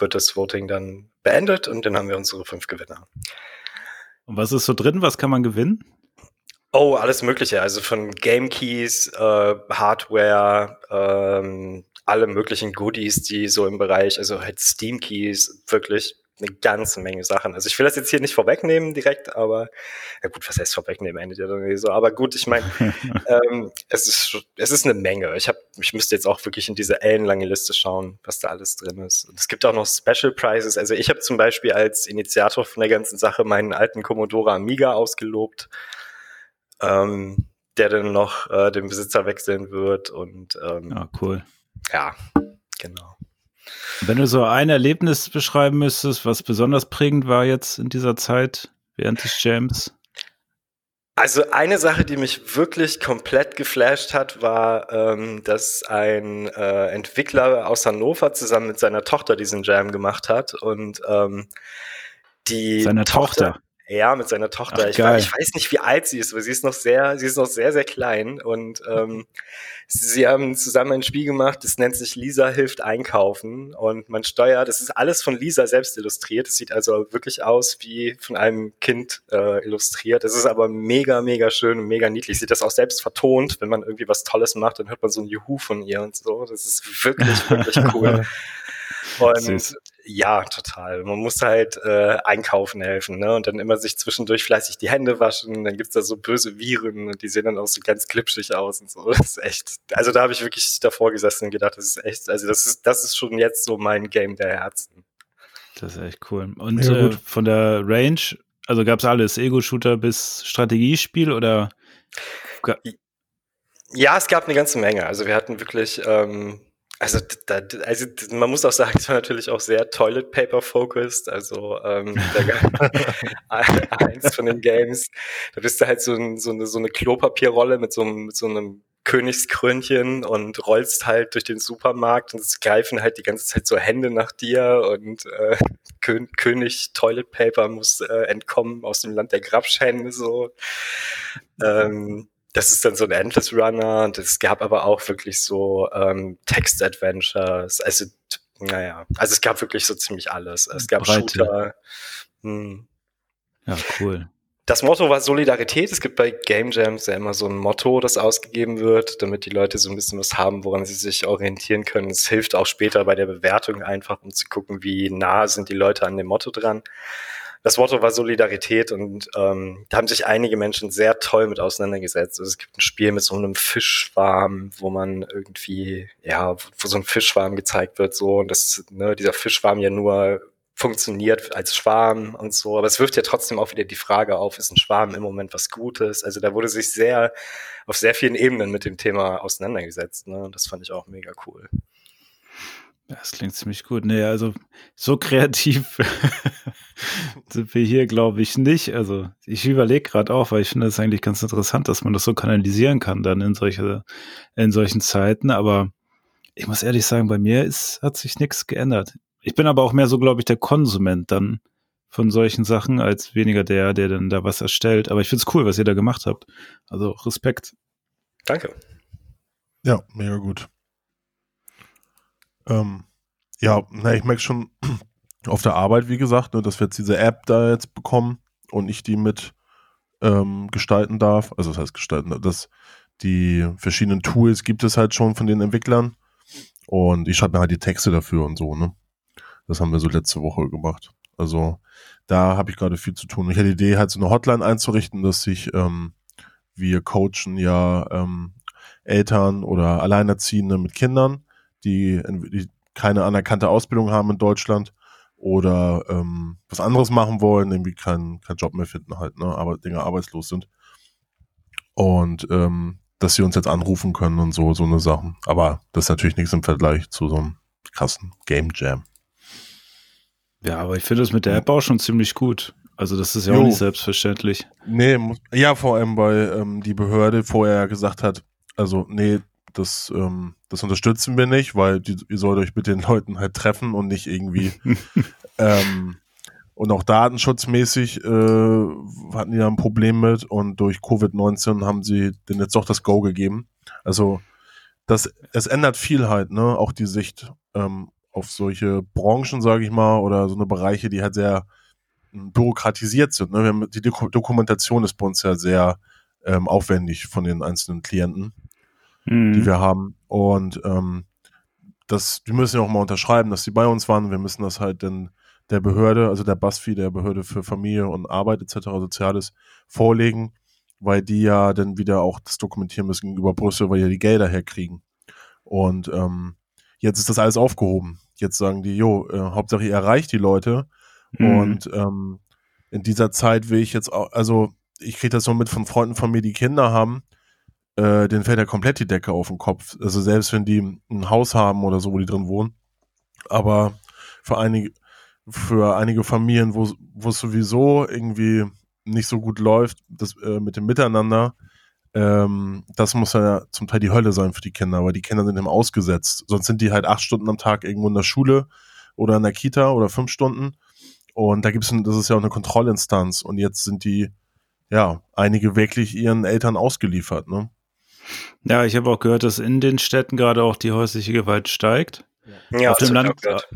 wird das Voting dann beendet und dann haben wir unsere fünf Gewinner. Und was ist so drin? Was kann man gewinnen? Oh, alles Mögliche. Also von Game Keys, äh, Hardware, ähm, alle möglichen Goodies, die so im Bereich, also halt Steam Keys, wirklich eine ganze Menge Sachen. Also ich will das jetzt hier nicht vorwegnehmen direkt, aber ja gut, was heißt vorwegnehmen, endet ja dann so. Aber gut, ich meine, ähm, es ist es ist eine Menge. Ich habe, ich müsste jetzt auch wirklich in diese ellenlange Liste schauen, was da alles drin ist. Und es gibt auch noch Special Prizes. Also ich habe zum Beispiel als Initiator von der ganzen Sache meinen alten Commodore Amiga ausgelobt ähm, der dann noch äh, den Besitzer wechseln wird und ähm, ja, cool. Ja, genau. Wenn du so ein Erlebnis beschreiben müsstest, was besonders prägend war jetzt in dieser Zeit während des Jams? Also eine Sache, die mich wirklich komplett geflasht hat, war, ähm, dass ein äh, Entwickler aus Hannover zusammen mit seiner Tochter diesen Jam gemacht hat und ähm, die seine Tochter, Tochter ja, mit seiner Tochter. Ach, ich, ich, weiß nicht, wie alt sie ist, aber sie ist noch sehr, sie ist noch sehr, sehr klein. Und ähm, sie haben zusammen ein Spiel gemacht, das nennt sich Lisa hilft einkaufen. Und man steuert, das ist alles von Lisa selbst illustriert. Es sieht also wirklich aus wie von einem Kind äh, illustriert. Es ist aber mega, mega schön und mega niedlich. Sieht das auch selbst vertont, wenn man irgendwie was Tolles macht, dann hört man so ein Juhu von ihr und so. Das ist wirklich, wirklich cool. Und Süß. Ja, total. Man muss halt äh, einkaufen helfen, ne? Und dann immer sich zwischendurch fleißig die Hände waschen. Dann gibt's da so böse Viren und die sehen dann auch so ganz glitschig aus und so. Das ist echt. Also da habe ich wirklich davor gesessen und gedacht, das ist echt, also das ist, das ist schon jetzt so mein Game der Herzen. Das ist echt cool. Und äh, von der Range, also gab's alles, Ego-Shooter bis Strategiespiel oder? Ja, es gab eine ganze Menge. Also wir hatten wirklich ähm, also, da, also man muss auch sagen, es war natürlich auch sehr Toilet Paper focused. Also ähm, eins von den Games, da bist du halt so, ein, so, eine, so eine Klopapierrolle mit so, einem, mit so einem Königskrönchen und rollst halt durch den Supermarkt und es greifen halt die ganze Zeit so Hände nach dir und äh, Kön König Toilet Paper muss äh, entkommen aus dem Land der Grabschände so. Ähm, das ist dann so ein Endless Runner und es gab aber auch wirklich so ähm, Text-Adventures. Also, naja, also es gab wirklich so ziemlich alles. Es gab Breite. Shooter. Hm. Ja, cool. Das Motto war Solidarität. Es gibt bei Game Jams ja immer so ein Motto, das ausgegeben wird, damit die Leute so ein bisschen was haben, woran sie sich orientieren können. Es hilft auch später bei der Bewertung einfach, um zu gucken, wie nah sind die Leute an dem Motto dran das Motto war Solidarität und ähm, da haben sich einige Menschen sehr toll mit auseinandergesetzt. Also es gibt ein Spiel mit so einem Fischschwarm, wo man irgendwie, ja, wo so ein Fischschwarm gezeigt wird, so und das, ne, dieser Fischschwarm ja nur funktioniert als Schwarm und so, aber es wirft ja trotzdem auch wieder die Frage auf, ist ein Schwarm im Moment was Gutes? Also da wurde sich sehr auf sehr vielen Ebenen mit dem Thema auseinandergesetzt, ne? Und das fand ich auch mega cool. Das klingt ziemlich gut. Nee, also so kreativ sind wir hier, glaube ich, nicht. Also ich überlege gerade auch, weil ich finde es eigentlich ganz interessant, dass man das so kanalisieren kann dann in solche, in solchen Zeiten. Aber ich muss ehrlich sagen, bei mir ist, hat sich nichts geändert. Ich bin aber auch mehr so, glaube ich, der Konsument dann von solchen Sachen, als weniger der, der dann da was erstellt. Aber ich finde es cool, was ihr da gemacht habt. Also Respekt. Danke. Ja, mega gut. Ähm, ja, na, ich merke schon auf der Arbeit, wie gesagt, ne, dass wir jetzt diese App da jetzt bekommen und ich die mit ähm, gestalten darf. Also das heißt gestalten, dass die verschiedenen Tools gibt es halt schon von den Entwicklern. Und ich schreibe mir halt die Texte dafür und so, ne? Das haben wir so letzte Woche gemacht. Also da habe ich gerade viel zu tun. Ich hatte die Idee, halt so eine Hotline einzurichten, dass sich ähm, wir coachen ja ähm, Eltern oder Alleinerziehende mit Kindern die, die keine anerkannte Ausbildung haben in Deutschland oder ähm, was anderes machen wollen, irgendwie keinen keinen Job mehr finden halt, ne, aber Dinge arbeitslos sind. Und ähm, dass sie uns jetzt anrufen können und so, so eine Sachen. Aber das ist natürlich nichts im Vergleich zu so einem krassen Game Jam. Ja, aber ich finde das mit der App auch schon ziemlich gut. Also das ist ja Jo. auch nicht selbstverständlich. Nee, ja, vor allem, weil ähm, die Behörde vorher gesagt hat, also nee, das, ähm, das unterstützen wir nicht, weil die, ihr sollt euch mit den Leuten halt treffen und nicht irgendwie ähm, und auch datenschutzmäßig äh, hatten die da ein Problem mit und durch Covid-19 haben sie denen jetzt doch das Go gegeben. Also das, es ändert viel halt, ne? Auch die Sicht ähm, auf solche Branchen, sage ich mal, oder so eine Bereiche, die halt sehr ähm, bürokratisiert sind. Ne? Die Doku- Dokumentation ist bei uns ja sehr ähm, aufwendig von den einzelnen Klienten die Mhm. wir haben. Und ähm, das, die müssen ja auch mal unterschreiben, dass sie bei uns waren. Wir müssen das halt dann der Behörde, also der BASFI, der Behörde für Familie und Arbeit etc., Soziales, vorlegen, weil die ja dann wieder auch das dokumentieren müssen gegenüber Brüssel, weil die ja die Gelder herkriegen. Und ähm, jetzt ist das alles aufgehoben. Jetzt sagen die, jo, äh, Hauptsache ihr erreicht die Leute. Mhm. Und ähm, in dieser Zeit will ich jetzt auch, also ich kriege das so mit von Freunden von mir, die Kinder haben, äh, denen fällt ja komplett die Decke auf den Kopf. Also selbst wenn die ein Haus haben oder so, wo die drin wohnen. Aber für einige, für einige Familien, wo es sowieso irgendwie nicht so gut läuft, das äh, mit dem Miteinander, ähm, das muss ja zum Teil die Hölle sein für die Kinder, weil die Kinder sind eben ausgesetzt. Sonst sind die halt acht Stunden am Tag irgendwo in der Schule oder in der Kita oder fünf Stunden. Und da gibt's, ein- das ist ja auch eine Kontrollinstanz. Und jetzt sind die, ja, einige wirklich ihren Eltern ausgeliefert, ne? Ja, ich habe auch gehört, dass in den Städten gerade auch die häusliche Gewalt steigt. Ja, auf, dem Land, gehört.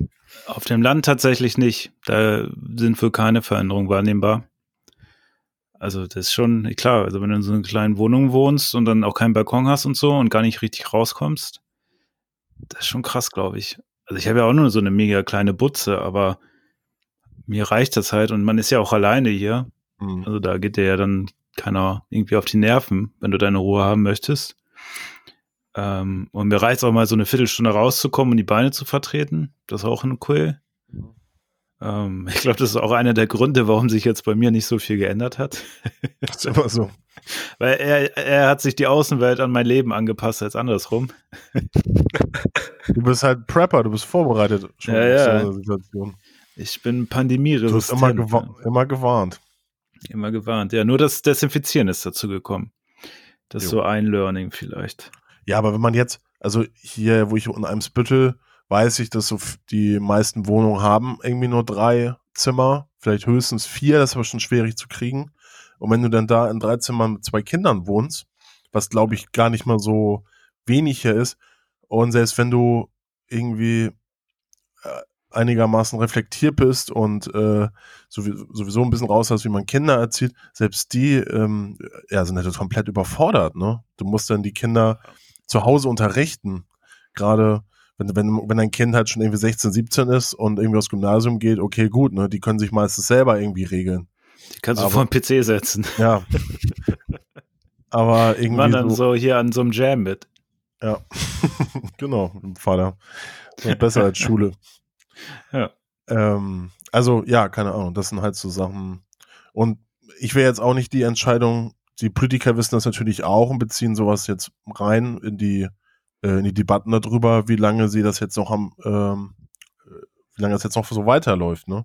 auf dem Land tatsächlich nicht. Da sind wohl keine Veränderungen wahrnehmbar. Also das ist schon, klar, also wenn du in so einer kleinen Wohnung wohnst und dann auch keinen Balkon hast und so und gar nicht richtig rauskommst, das ist schon krass, glaube ich. Also ich habe ja auch nur so eine mega kleine Butze, aber mir reicht das halt und man ist ja auch alleine hier. Mhm. Also da geht dir ja dann keiner irgendwie auf die Nerven, wenn du deine Ruhe haben möchtest. Ähm, und mir reicht auch mal so eine Viertelstunde rauszukommen und die Beine zu vertreten. Das ist auch cool. Ähm, ich glaube, das ist auch einer der Gründe, warum sich jetzt bei mir nicht so viel geändert hat. Das ist immer so. Weil er, er hat sich die Außenwelt an mein Leben angepasst als andersrum. Du bist halt Prepper, du bist vorbereitet schon Ja, ja. Situation. Ich bin Du hast pandemieresistent. immer, gewa immer gewarnt. Immer gewarnt. Ja, nur das Desinfizieren ist dazu gekommen. Das ist so ein Learning vielleicht. Ja, aber wenn man jetzt, also hier, wo ich in einem Spüttel, weiß ich, dass so die meisten Wohnungen haben irgendwie nur drei Zimmer, vielleicht höchstens vier, das ist aber schon schwierig zu kriegen. Und wenn du dann da in drei Zimmern mit zwei Kindern wohnst, was glaube ich gar nicht mal so wenig hier ist, und selbst wenn du irgendwie äh, einigermaßen reflektiert bist und äh, sowie- sowieso ein bisschen raus hast, wie man Kinder erzieht, selbst die ähm, ja, sind halt komplett überfordert. Ne? Du musst dann die Kinder zu Hause unterrichten. Gerade wenn, wenn, wenn ein Kind halt schon irgendwie 16, 17 ist und irgendwie aufs Gymnasium geht, okay, gut, ne? Die können sich meistens selber irgendwie regeln. Die kannst du Aber- vor den PC setzen. Ja. Aber irgendwie. waren dann so, so hier an so einem Jam mit. Ja. genau, Vater. Besser als Schule. Ja. Ähm, also, ja, keine Ahnung. Das sind halt so Sachen. Und ich will jetzt auch nicht die Entscheidung, die Politiker wissen das natürlich auch und beziehen sowas jetzt rein in die, äh, in die Debatten darüber, wie lange sie das jetzt noch haben, ähm, äh, wie lange das jetzt noch so weiterläuft, ne?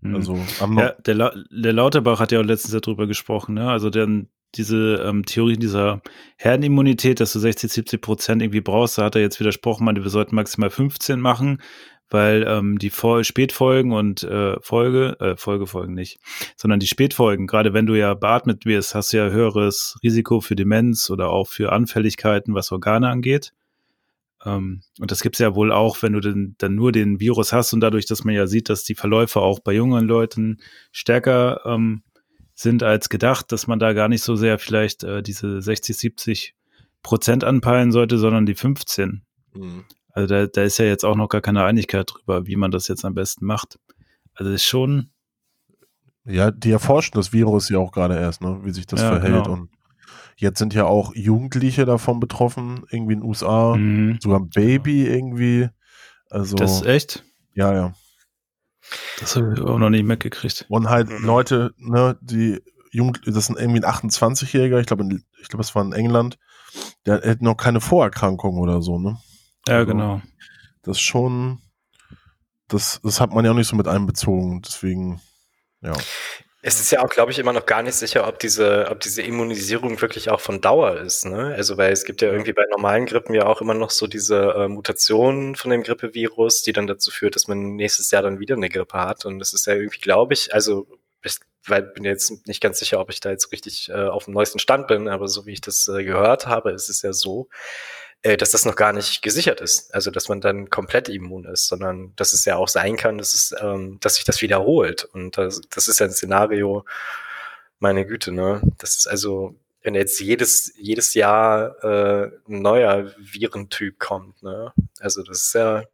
Mhm. Also, am Ja, der, La der Lauterbach hat ja auch letztens darüber gesprochen, ne? Also dann diese ähm, Theorie dieser Herdenimmunität, dass du 60, 70 Prozent irgendwie brauchst, da hat er jetzt widersprochen, meinte, wir sollten maximal 15 machen, weil ähm, die Vol Spätfolgen und äh, Folge, äh, Folgefolgen nicht, sondern die Spätfolgen, gerade wenn du ja beatmet wirst, hast du ja höheres Risiko für Demenz oder auch für Anfälligkeiten, was Organe angeht. Ähm, und das gibt's ja wohl auch, wenn du denn, dann nur den Virus hast und dadurch, dass man ja sieht, dass die Verläufe auch bei jungen Leuten stärker ähm, sind als gedacht, dass man da gar nicht so sehr vielleicht äh, diese 60, 70 Prozent anpeilen sollte, sondern die 15. Mhm. Also da, da ist ja jetzt auch noch gar keine Einigkeit drüber, wie man das jetzt am besten macht. Also das ist schon, Ja, die erforschen das Virus ja auch gerade erst, ne? Wie sich das Ja, verhält. genau. Und jetzt sind ja auch Jugendliche davon betroffen, irgendwie in den USA. mhm. Sogar ein Baby irgendwie. Also, das ist echt. ja, ja. Das habe ich auch noch nicht mitgekriegt. Und halt. Leute, ne, die Jugend, das sind irgendwie ein 28-Jähriger, ich glaube, ich glaube, es war in England, der hat noch keine Vorerkrankung oder so, ne? Ja, Also, genau. Das ist schon, das, das hat man ja auch nicht so mit einbezogen, deswegen, ja. Es ist ja auch, glaube ich, immer noch gar nicht sicher, ob diese, ob diese Immunisierung wirklich auch von Dauer ist. Ne? Also, weil es gibt ja irgendwie bei normalen Grippen ja auch immer noch so diese äh, Mutationen von dem Grippevirus, die dann dazu führt, dass man nächstes Jahr dann wieder eine Grippe hat. Und das ist ja irgendwie, glaube ich, also ich weil, bin jetzt nicht ganz sicher, ob ich da jetzt richtig äh, auf dem neuesten Stand bin, aber so wie ich das äh, gehört habe, ist es ja so, äh, dass das noch gar nicht gesichert ist. Also, dass man dann komplett immun ist, sondern dass es ja auch sein kann, dass es, ähm, dass sich das wiederholt. Und das, das ist ja ein Szenario, meine Güte, ne? Das ist also, wenn jetzt jedes, jedes Jahr äh, ein neuer Virentyp kommt, ne? Also, das ist ja,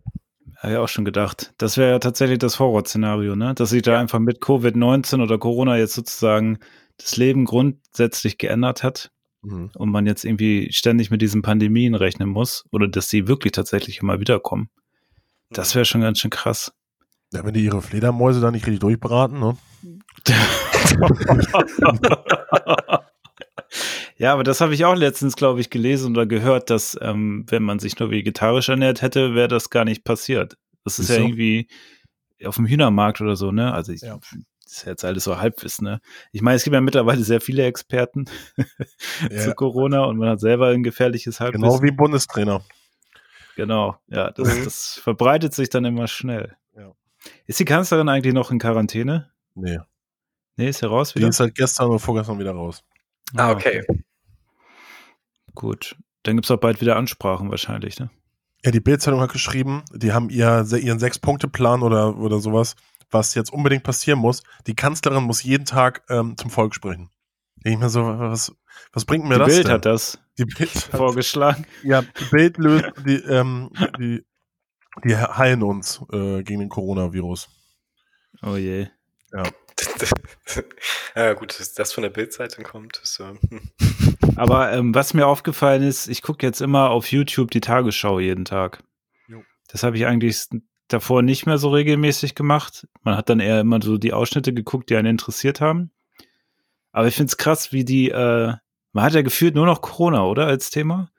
Habe ich auch schon gedacht. Das wäre ja tatsächlich das Horrorszenario, ne? Dass sich da einfach mit Covid-19 oder Corona jetzt sozusagen das Leben grundsätzlich geändert hat Mhm. und man jetzt irgendwie ständig mit diesen Pandemien rechnen muss oder dass sie wirklich tatsächlich immer wiederkommen. Das wäre schon ganz schön krass. Ja, wenn die ihre Fledermäuse da nicht richtig durchbraten, ne? ja, aber das habe ich auch letztens, glaube ich, gelesen oder gehört, dass ähm, wenn man sich nur vegetarisch ernährt hätte, wäre das gar nicht passiert. Das ist Wieso? ja irgendwie auf dem Hühnermarkt oder so, ne? Also ich, Ja. Das ist jetzt alles so Halbwissen, ne? Ich meine, es gibt ja mittlerweile sehr viele Experten zu Corona und man hat selber ein gefährliches Halbwissen. Genau wie Bundestrainer. Genau, ja, das, Mhm. das verbreitet sich dann immer schnell. Ja. Ist die Kanzlerin eigentlich noch in Quarantäne? Nee. Nee, ist ja raus Die wieder? ist halt gestern oder vorgestern wieder raus. Ah, okay. Gut. Dann gibt's auch bald wieder Ansprachen wahrscheinlich, ne? Ja, die Bildzeitung hat geschrieben, die haben ihr, ihren Sechs-Punkte-Plan oder, oder sowas, was jetzt unbedingt passieren muss. Die Kanzlerin muss jeden Tag ähm, zum Volk sprechen. Denke Ich mir so, was, was bringt mir Die das? Bild denn? hat das die Bild hat, vorgeschlagen. ja, die Bild löst, die, ähm, die, die heilen uns äh, gegen den Coronavirus. Oh je. ja, gut, dass das von der Bildzeitung kommt, ist, äh, hm. Aber ähm, was mir aufgefallen ist, ich gucke jetzt immer auf YouTube die Tagesschau jeden Tag. Jo. Das habe ich eigentlich davor nicht mehr so regelmäßig gemacht. Man hat dann eher immer so die Ausschnitte geguckt, die einen interessiert haben. Aber ich finde es krass, wie die, äh, man hat ja gefühlt nur noch Corona, oder, als Thema?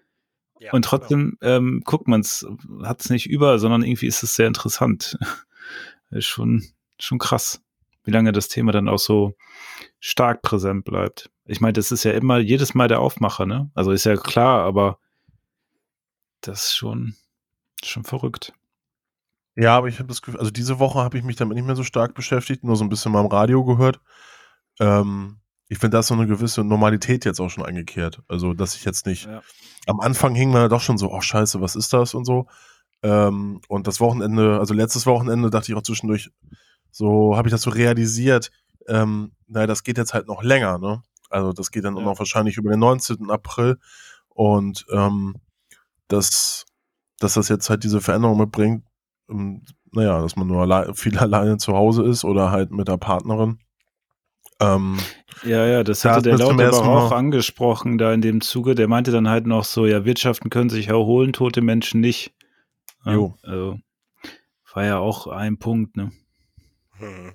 ja, Und trotzdem ähm, guckt man es, hat es nicht über, sondern irgendwie ist es sehr interessant. ist schon, schon krass, wie lange das Thema dann auch so stark präsent bleibt. Ich meine, das ist ja immer jedes Mal der Aufmacher, ne? Also ist ja klar, aber das ist schon, schon verrückt. Ja, aber ich habe das Gefühl, also diese Woche habe ich mich damit nicht mehr so stark beschäftigt, nur so ein bisschen mal im Radio gehört. Ähm, ich finde, da ist so eine gewisse Normalität jetzt auch schon eingekehrt. Also, dass ich jetzt nicht. Ja. Am Anfang hing man doch schon so, oh Scheiße, was ist das und so. Ähm, und das Wochenende, also letztes Wochenende dachte ich auch zwischendurch, so habe ich das so realisiert, ähm, naja, das geht jetzt halt noch länger, ne? Also das geht dann Ja. noch wahrscheinlich über den 19. April und ähm, dass, dass das jetzt halt diese Veränderung mitbringt, ähm, naja, dass man nur alle viel alleine zu Hause ist oder halt mit der Partnerin. Ähm, Ja, ja, das Da hatte der Lauterbach auch angesprochen da in dem Zuge. Der meinte dann halt noch so, ja, Wirtschaften können sich erholen, tote Menschen nicht. Ja, Jo. Also, war ja auch ein Punkt, ne? Hm.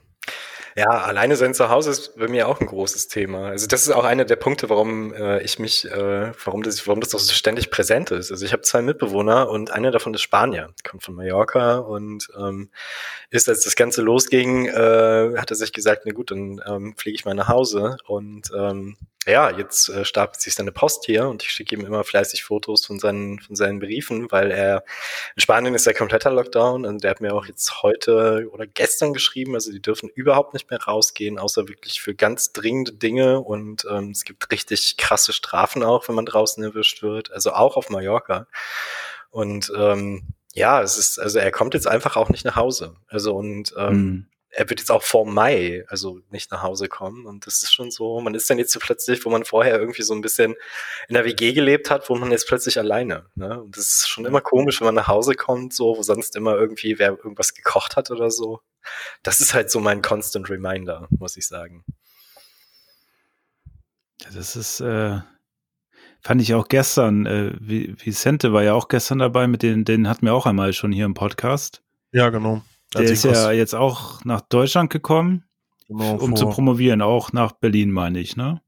Ja, alleine sein Zuhause ist bei mir auch ein großes Thema. Also das ist auch einer der Punkte, warum äh, ich mich, äh, warum das, warum das auch so ständig präsent ist. Also ich habe zwei Mitbewohner und einer davon ist Spanier, kommt von Mallorca und ähm, ist, als das Ganze losging, äh, hat er sich gesagt, na gut, dann ähm, fliege ich mal nach Hause und ähm, ja, jetzt äh, stapelt sich seine Post hier und ich schicke ihm immer fleißig Fotos von seinen, von seinen Briefen, weil er in Spanien ist ja kompletter Lockdown und der hat mir auch jetzt heute oder gestern geschrieben, also die dürfen überhaupt nicht mehr rausgehen, außer wirklich für ganz dringende Dinge und ähm, es gibt richtig krasse Strafen auch, wenn man draußen erwischt wird, also auch auf Mallorca. Und ähm, ja, es ist, also er kommt jetzt einfach auch nicht nach Hause. Also und ähm, Hm. Er wird jetzt auch vor Mai, also nicht nach Hause kommen. Und das ist schon so, man ist dann jetzt so plötzlich, wo man vorher irgendwie so ein bisschen in der WG gelebt hat, wo man jetzt plötzlich alleine. Ne? Und das ist schon immer komisch, wenn man nach Hause kommt, so, wo sonst immer irgendwie wer irgendwas gekocht hat oder so. Das ist halt so mein constant reminder, muss ich sagen. Ja, Das ist, äh, fand ich auch gestern, äh, Vi- Vicente war ja auch gestern dabei, mit denen, den hatten wir auch einmal schon hier im Podcast. ja, genau. Der ist ja jetzt auch nach Deutschland gekommen, genau, um zu promovieren, auch nach Berlin, meine ich, ne?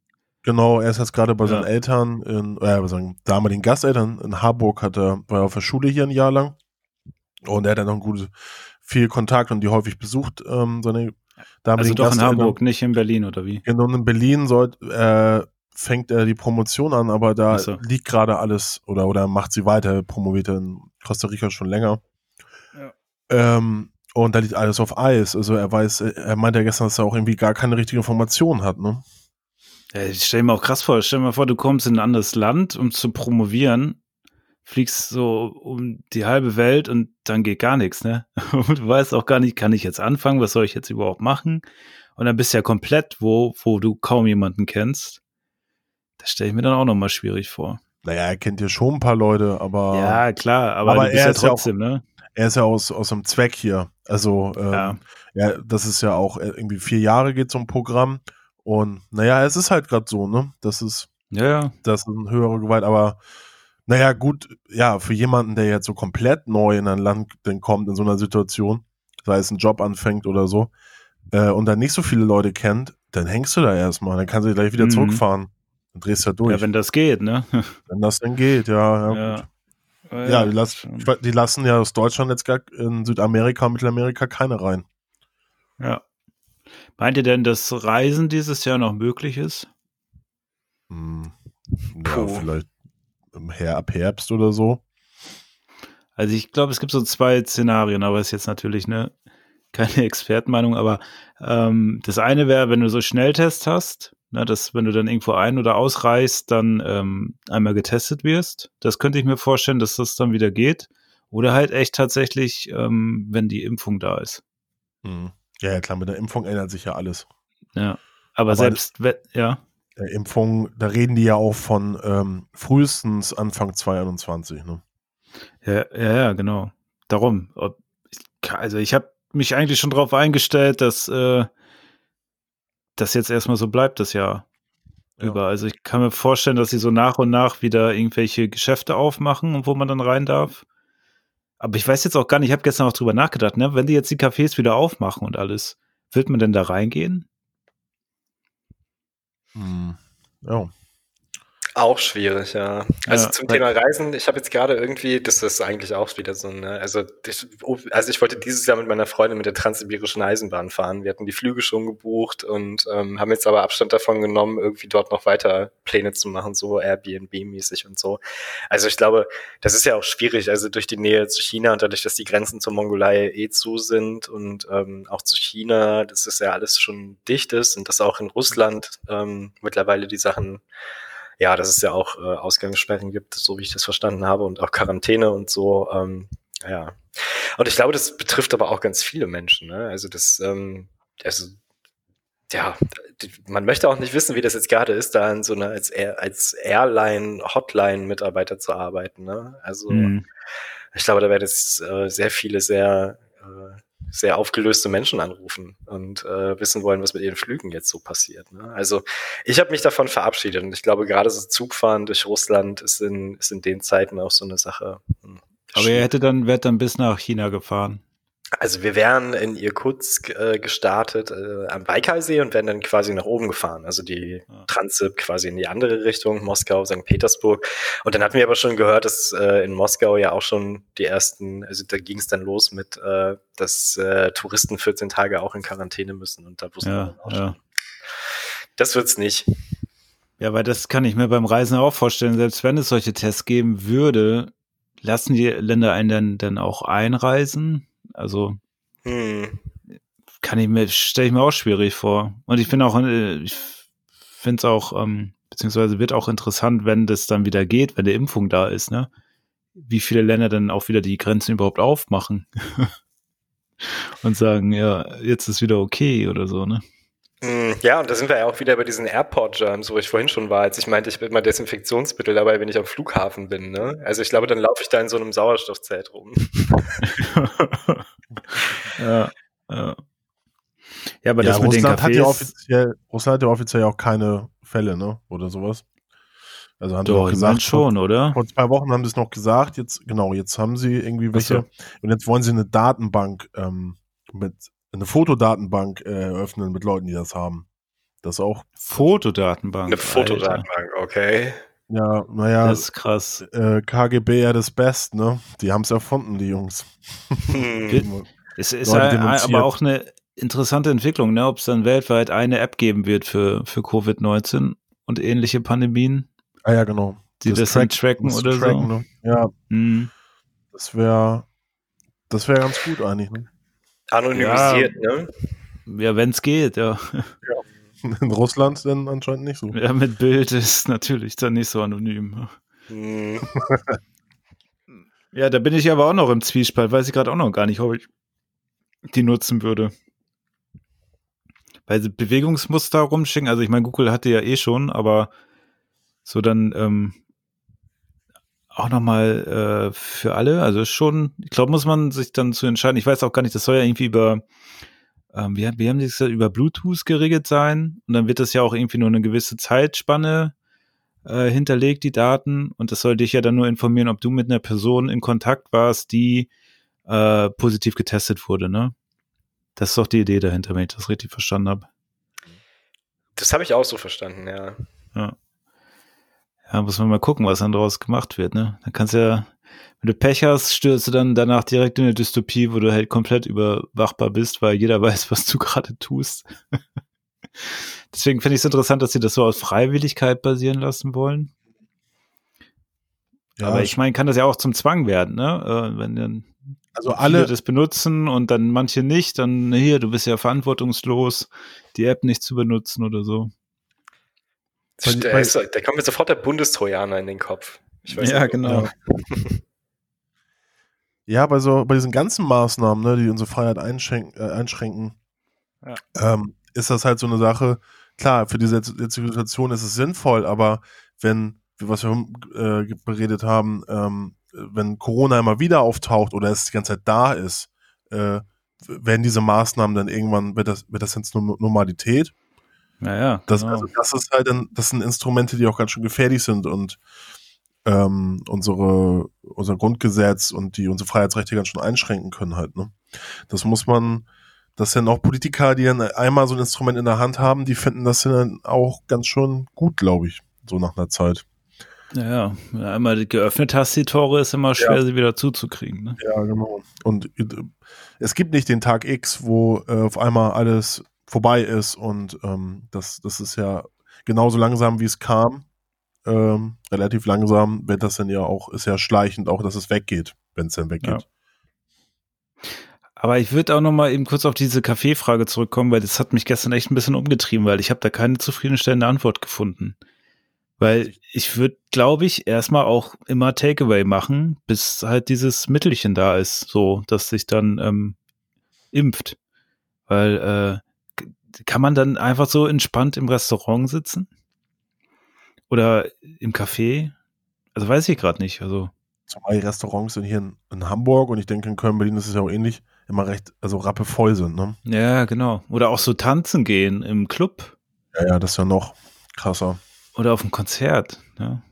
Genau, er ist jetzt gerade bei Ja. seinen Eltern, in, äh, bei seinen damaligen Gasteltern in Harburg, hat er, war er auf der Schule hier ein Jahr lang. Und er hat dann noch gute, viel Kontakt und die häufig besucht, ähm, seine damaligen Also doch in. Hamburg, nicht in Berlin, oder wie? Genau, in Berlin soll, äh, fängt er die Promotion an, aber da so. liegt gerade alles oder oder macht sie weiter, er promoviert er in Costa Rica schon länger. Ja. Ähm, und da liegt alles auf Eis. Also er weiß, er meinte ja gestern, dass er auch irgendwie gar keine richtige Information hat, ne? Ja, ich stell mir auch krass vor. Stell dir mal vor, du kommst in ein anderes Land, um zu promovieren, fliegst so um die halbe Welt und dann geht gar nichts, ne? Und du weißt auch gar nicht, kann ich jetzt anfangen, was soll ich jetzt überhaupt machen? Und dann bist du ja komplett wo, wo du kaum jemanden kennst. Das stelle ich mir dann auch nochmal schwierig vor. Naja, er kennt ja schon ein paar Leute, aber Ja, klar, aber, Aber er ja ist ja auch- trotzdem, ne? Er ist ja aus, aus einem Zweck hier. Also, ähm, Ja. ja. das ist ja auch äh, irgendwie vier Jahre geht so ein Programm. Und naja, es ist halt gerade so, ne? Das ist, Ja, ja. das ist eine höhere Gewalt, aber naja, gut, ja, für jemanden, der jetzt so komplett neu in ein Land dann kommt, in so einer Situation, sei es ein Job anfängt oder so, äh, und dann nicht so viele Leute kennt, dann hängst du da erstmal, dann kannst du gleich wieder Mhm. zurückfahren. Dann drehst du ja durch. Ja, wenn das geht, ne? wenn das dann geht, ja. Ja, Ja. gut. Ja, die, lass, schon. ich weiß, die lassen ja aus Deutschland jetzt gar in Südamerika und Mittelamerika keine rein. Ja. Meint ihr denn, dass Reisen dieses Jahr noch möglich ist? Hm. Ja, Puh. vielleicht Her ab Herbst oder so. Also ich glaube, es gibt so zwei Szenarien, aber ist jetzt natürlich ne, keine Expertenmeinung, aber ähm, das eine wäre, wenn du so Schnelltest hast, ne, dass wenn du dann irgendwo ein- oder ausreist, dann ähm, einmal getestet wirst. Das könnte ich mir vorstellen, dass das dann wieder geht. Oder halt echt tatsächlich, ähm, wenn die Impfung da ist. Hm. Ja, ja, klar, mit der Impfung ändert sich ja alles. Ja. Aber, Aber- selbst, we- ja. Der Impfung, da reden die ja auch von ähm, frühestens Anfang 2021. Ne? Ja, ja, ja, genau. Darum. Also ich habe mich eigentlich schon darauf eingestellt, dass äh, das jetzt erstmal so bleibt, das Jahr Ja. über. Also ich kann mir vorstellen, dass sie so nach und nach wieder irgendwelche Geschäfte aufmachen und wo man dann rein darf. Aber ich weiß jetzt auch gar nicht, ich habe gestern auch drüber nachgedacht, ne? wenn die jetzt die Cafés wieder aufmachen und alles, wird man denn da reingehen? Hm. Ja. Auch schwierig, ja. Also Ja, zum Thema Reisen, ich habe jetzt gerade irgendwie, das ist eigentlich auch wieder so, ne, also ich, also ich wollte dieses Jahr mit meiner Freundin mit der Transsibirischen Eisenbahn fahren. Wir hatten die Flüge schon gebucht und ähm, haben jetzt aber Abstand davon genommen, irgendwie dort noch weiter Pläne zu machen, so Airbnb-mäßig und so. Also ich glaube, das ist ja auch schwierig, also durch die Nähe zu China und dadurch, dass die Grenzen zur Mongolei eh zu sind und ähm, auch zu China, das ist ja alles schon dicht ist und dass auch in Russland ähm, mittlerweile die Sachen ja, dass es ja auch äh, Ausgangssperren gibt, so wie ich das verstanden habe, und auch Quarantäne und so. Ähm, ja. Und ich glaube, das betrifft aber auch ganz viele Menschen. Ne? Also das, ähm, also ja, man möchte auch nicht wissen, wie das jetzt gerade ist, da in so einer als, Air- als Airline-Hotline-Mitarbeiter zu arbeiten. Ne? Also Hm. ich glaube, da werden jetzt äh, sehr viele sehr, äh, sehr aufgelöste Menschen anrufen und äh, wissen wollen, was mit ihren Flügen jetzt so passiert. Ne? Also ich habe mich davon verabschiedet und ich glaube, gerade so Zugfahren durch Russland ist in, ist in den Zeiten auch so eine Sache. hm, Aber ihr hättet dann, wärt dann bis nach China gefahren. Also wir wären in Irkutsk äh, gestartet äh, am Baikalsee und wären dann quasi nach oben gefahren. Also die. Transit quasi in die andere Richtung, Moskau, St. Petersburg. Und dann hatten wir aber schon gehört, dass äh, in Moskau ja auch schon die ersten, also da ging es dann los mit, äh, dass äh, Touristen 14 Tage auch in Quarantäne müssen. Und da wussten wir Ja, dann auch ja. schon. Das wird's nicht. Ja, weil das kann ich mir beim Reisen auch vorstellen. Selbst wenn es solche Tests geben würde, lassen die Länder einen dann, dann auch einreisen? Also Hm. kann ich mir, stelle ich mir auch schwierig vor. Und ich finde auch, äh, ich finde es auch, ähm, beziehungsweise wird auch interessant, wenn das dann wieder geht, wenn die Impfung da ist, ne? Wie viele Länder dann auch wieder die Grenzen überhaupt aufmachen und sagen, ja, jetzt ist wieder okay oder so, ne? Hm, Ja, und da sind wir ja auch wieder bei diesen Airport-Germs, wo ich vorhin schon war, als ich meinte, ich bin immer Desinfektionsmittel dabei, wenn ich am Flughafen bin. Ne? Also ich glaube, dann laufe ich da in so einem Sauerstoffzelt rum. ja, ja. Ja, aber ja, das mit den Russland, hat ja offiziell, Russland hat ja offiziell auch keine Fälle, ne? Oder sowas. Also haben sie doch, mein gesagt, schon, oder? Vor zwei Wochen haben sie es noch gesagt, jetzt, genau, jetzt haben sie irgendwie welche. so. Und jetzt wollen sie eine Datenbank ähm, mit eine Fotodatenbank äh, eröffnen mit Leuten, die das haben. Das auch. Fotodatenbank. Eine Fotodatenbank, okay. Ja, naja, Das ist krass. äh, KGB ja das Best, ne? Die haben es erfunden, die Jungs. Hm. Es ist ja aber auch eine interessante Entwicklung, ne? ob es dann weltweit eine App geben wird für, für Covid-19 und ähnliche Pandemien, Ah ja, genau. die das, dann tracken das oder tracken, so. Ne? Ja, Hm. das wäre das wäre ganz gut eigentlich, ne? Anonymisiert, ne? Ja, wenn es geht, ja. In Russland dann anscheinend nicht so. Ja, mit Bild ist natürlich dann nicht so anonym. Hm. Ja, da bin ich aber auch noch im Zwiespalt, weiß ich gerade auch noch gar nicht, ob ich die nutzen würde. Weil sie Bewegungsmuster rumschicken, also ich meine, Google hatte ja eh schon, aber so dann ähm, auch nochmal äh, für alle, also schon, ich glaube, muss man sich dann zu entscheiden. Ich weiß auch gar nicht, das soll ja irgendwie über, ähm, wie, wie haben die gesagt, über Bluetooth geregelt sein und dann wird das ja auch irgendwie nur eine gewisse Zeitspanne äh, hinterlegt, die Daten. Und das soll dich ja dann nur informieren, ob du mit einer Person in Kontakt warst, die äh, positiv getestet wurde, ne? Das ist doch die Idee dahinter, wenn ich das richtig verstanden habe. Das habe ich auch so verstanden, ja. Ja, muss man mal gucken, was dann daraus gemacht wird, ne? Dann kannst du ja, wenn du Pech hast, stürzt du dann danach direkt in eine Dystopie, wo du halt komplett überwachbar bist, weil jeder weiß, was du gerade tust. Deswegen finde ich es interessant, dass sie das so aus Freiwilligkeit basieren lassen wollen. Ja, Aber ich meine, kann das ja auch zum Zwang werden, ne? Äh, wenn dann also alle, das benutzen und dann manche nicht, dann hier, du bist ja verantwortungslos, die App nicht zu benutzen oder so. Weil- Da, ist, da kommt mir sofort der Bundestrojaner in den Kopf. Ich weiß Ja, nicht, genau. ja, bei so, bei diesen ganzen Maßnahmen, ne, die unsere Freiheit einschränken, äh, einschränken Ja. ähm, ist das halt so eine Sache. Klar, für diese jetzige Situation ist es sinnvoll, aber wenn, was wir äh, beredet haben, ähm, wenn Corona immer wieder auftaucht oder es die ganze Zeit da ist, äh, werden diese Maßnahmen dann irgendwann, wird das, wird das jetzt Norm- Naja, Das, genau. also, das ist halt dann, das sind Instrumente, die auch ganz schön gefährlich sind und ähm, unsere, unser Grundgesetz und die unsere Freiheitsrechte ganz schön einschränken können halt, ne? Das muss man, das sind auch Politiker, die dann einmal so ein Instrument in der Hand haben, die finden das dann auch ganz schön gut, glaube ich, so nach einer Zeit. Ja, wenn du einmal geöffnet hast, die Tore, ist immer schwer, sie wieder zuzukriegen. Ne? Ja, genau. Und äh, es gibt nicht den Tag X, wo äh, auf einmal alles vorbei ist und ähm, das, das ist ja genauso langsam, wie es kam. Ähm, relativ langsam wird das dann ja auch, ist ja schleichend auch, dass es weggeht, wenn es dann weggeht. Aber ich würde auch noch mal eben kurz auf diese Kaffeefrage zurückkommen, weil das hat mich gestern echt ein bisschen umgetrieben, weil ich habe da keine zufriedenstellende Antwort gefunden. Weil ich würde, glaube ich, erstmal auch immer Takeaway machen, bis halt dieses Mittelchen da ist, so, dass sich dann ähm, impft. Weil äh, kann man dann einfach so entspannt im Restaurant sitzen? Oder im Café? Also weiß ich gerade nicht. Also Zumal Restaurants sind hier in, in Hamburg und ich denke in Köln, Berlin ist es ja auch ähnlich, immer recht, also rappevoll sind, ne? ja, genau. Oder auch so tanzen gehen im Club. Ja, ja, das ist ja noch krasser. Oder auf ein Konzert. Ne?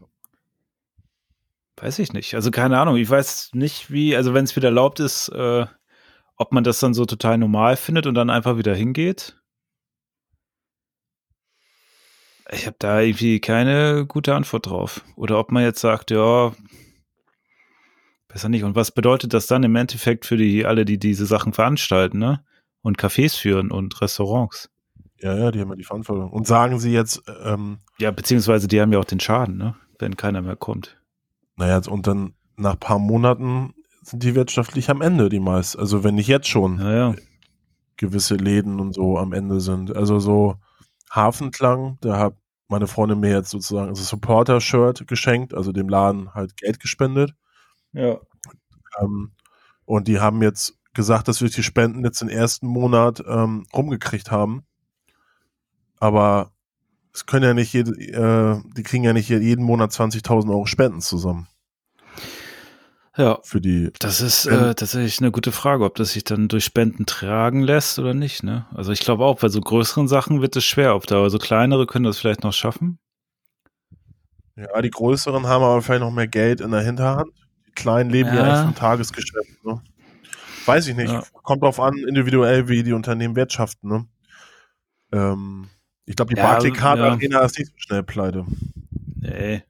Weiß ich nicht. Also keine Ahnung. Ich weiß nicht, wie, also wenn es wieder erlaubt ist, äh, ob man das dann so total normal findet und dann einfach wieder hingeht. Ich habe da irgendwie keine gute Antwort drauf. Oder ob man jetzt sagt, ja, besser nicht. Und was bedeutet das dann im Endeffekt für die alle, die diese Sachen veranstalten, ne? Und Cafés führen und Restaurants? Ja, ja, die haben ja die Verantwortung. Und sagen sie jetzt, ähm, Ja, beziehungsweise die haben ja auch den Schaden, ne? Wenn keiner mehr kommt. Naja, und dann nach ein paar Monaten sind die wirtschaftlich am Ende, die meist. Also wenn nicht jetzt schon Naja. gewisse Läden und so am Ende sind. Also so Hafenklang, da hat meine Freundin mir jetzt sozusagen das Supporter-Shirt geschenkt, also dem Laden halt Geld gespendet. Ja. Ähm, und die haben jetzt gesagt, dass wir die Spenden jetzt den ersten Monat ähm, rumgekriegt haben. Aber es können ja nicht jede, äh, die kriegen ja nicht jeden Monat 20.000 Euro Spenden zusammen Ja, für die das ist äh, tatsächlich eine gute Frage, ob das sich dann durch Spenden tragen lässt oder nicht, ne? Also ich glaube auch, bei so größeren Sachen wird es schwer auf Dauer. So kleinere können das vielleicht noch schaffen. Ja, die größeren haben aber vielleicht noch mehr Geld in der Hinterhand. Die kleinen leben ja, Ja. echt vom Tagesgeschäft. Ne? weiß ich nicht. Ja. Kommt drauf an, individuell, wie die Unternehmen wirtschaften, ne? Ähm, ich glaube, die Ja, Barclaycard ja. Arena ist nicht so schnell pleite. Nee.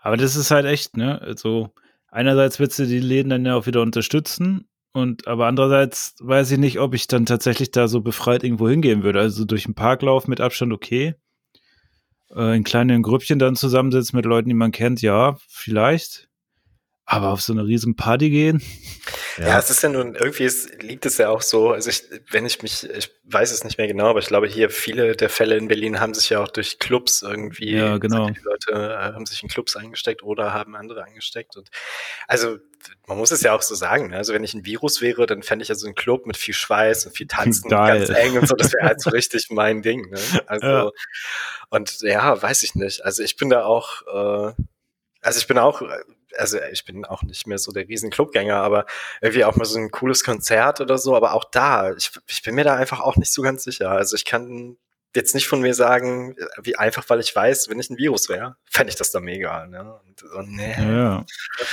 Aber das ist halt echt, ne? Also, einerseits willst du die Läden dann ja auch wieder unterstützen. Und aber andererseits weiß ich nicht, ob ich dann tatsächlich da so befreit irgendwo hingehen würde. Also durch den Parklauf mit Abstand okay. Äh, in kleinen Grüppchen dann zusammensitzen mit Leuten, die man kennt, ja, vielleicht. Aber auf so eine riesen Party gehen? Ja. es ist ja nun, irgendwie ist, liegt es ja auch so, also ich, wenn ich mich, ich weiß es nicht mehr genau, aber ich glaube hier viele der Fälle in Berlin haben sich ja auch durch Clubs irgendwie, Ja, genau. die Leute äh, haben sich in Clubs eingesteckt oder haben andere angesteckt und also man muss es ja auch so sagen, ne? also wenn ich ein Virus wäre, dann fände ich ja so einen Club mit viel Schweiß und viel Tanzen, Geil. ganz eng und so, das wäre halt so richtig mein Ding, ne? also Ja. und ja, weiß ich nicht, also ich bin da auch, äh, also ich bin auch, äh, also ich bin auch nicht mehr so der riesen Clubgänger, aber irgendwie auch mal so ein cooles Konzert oder so, aber auch da, ich, ich bin mir da einfach auch nicht so ganz sicher. Also ich kann jetzt nicht von mir sagen, wie einfach, weil ich weiß, wenn ich ein Virus wäre, fände ich das da mega. Ne? Und, und nee. Ja,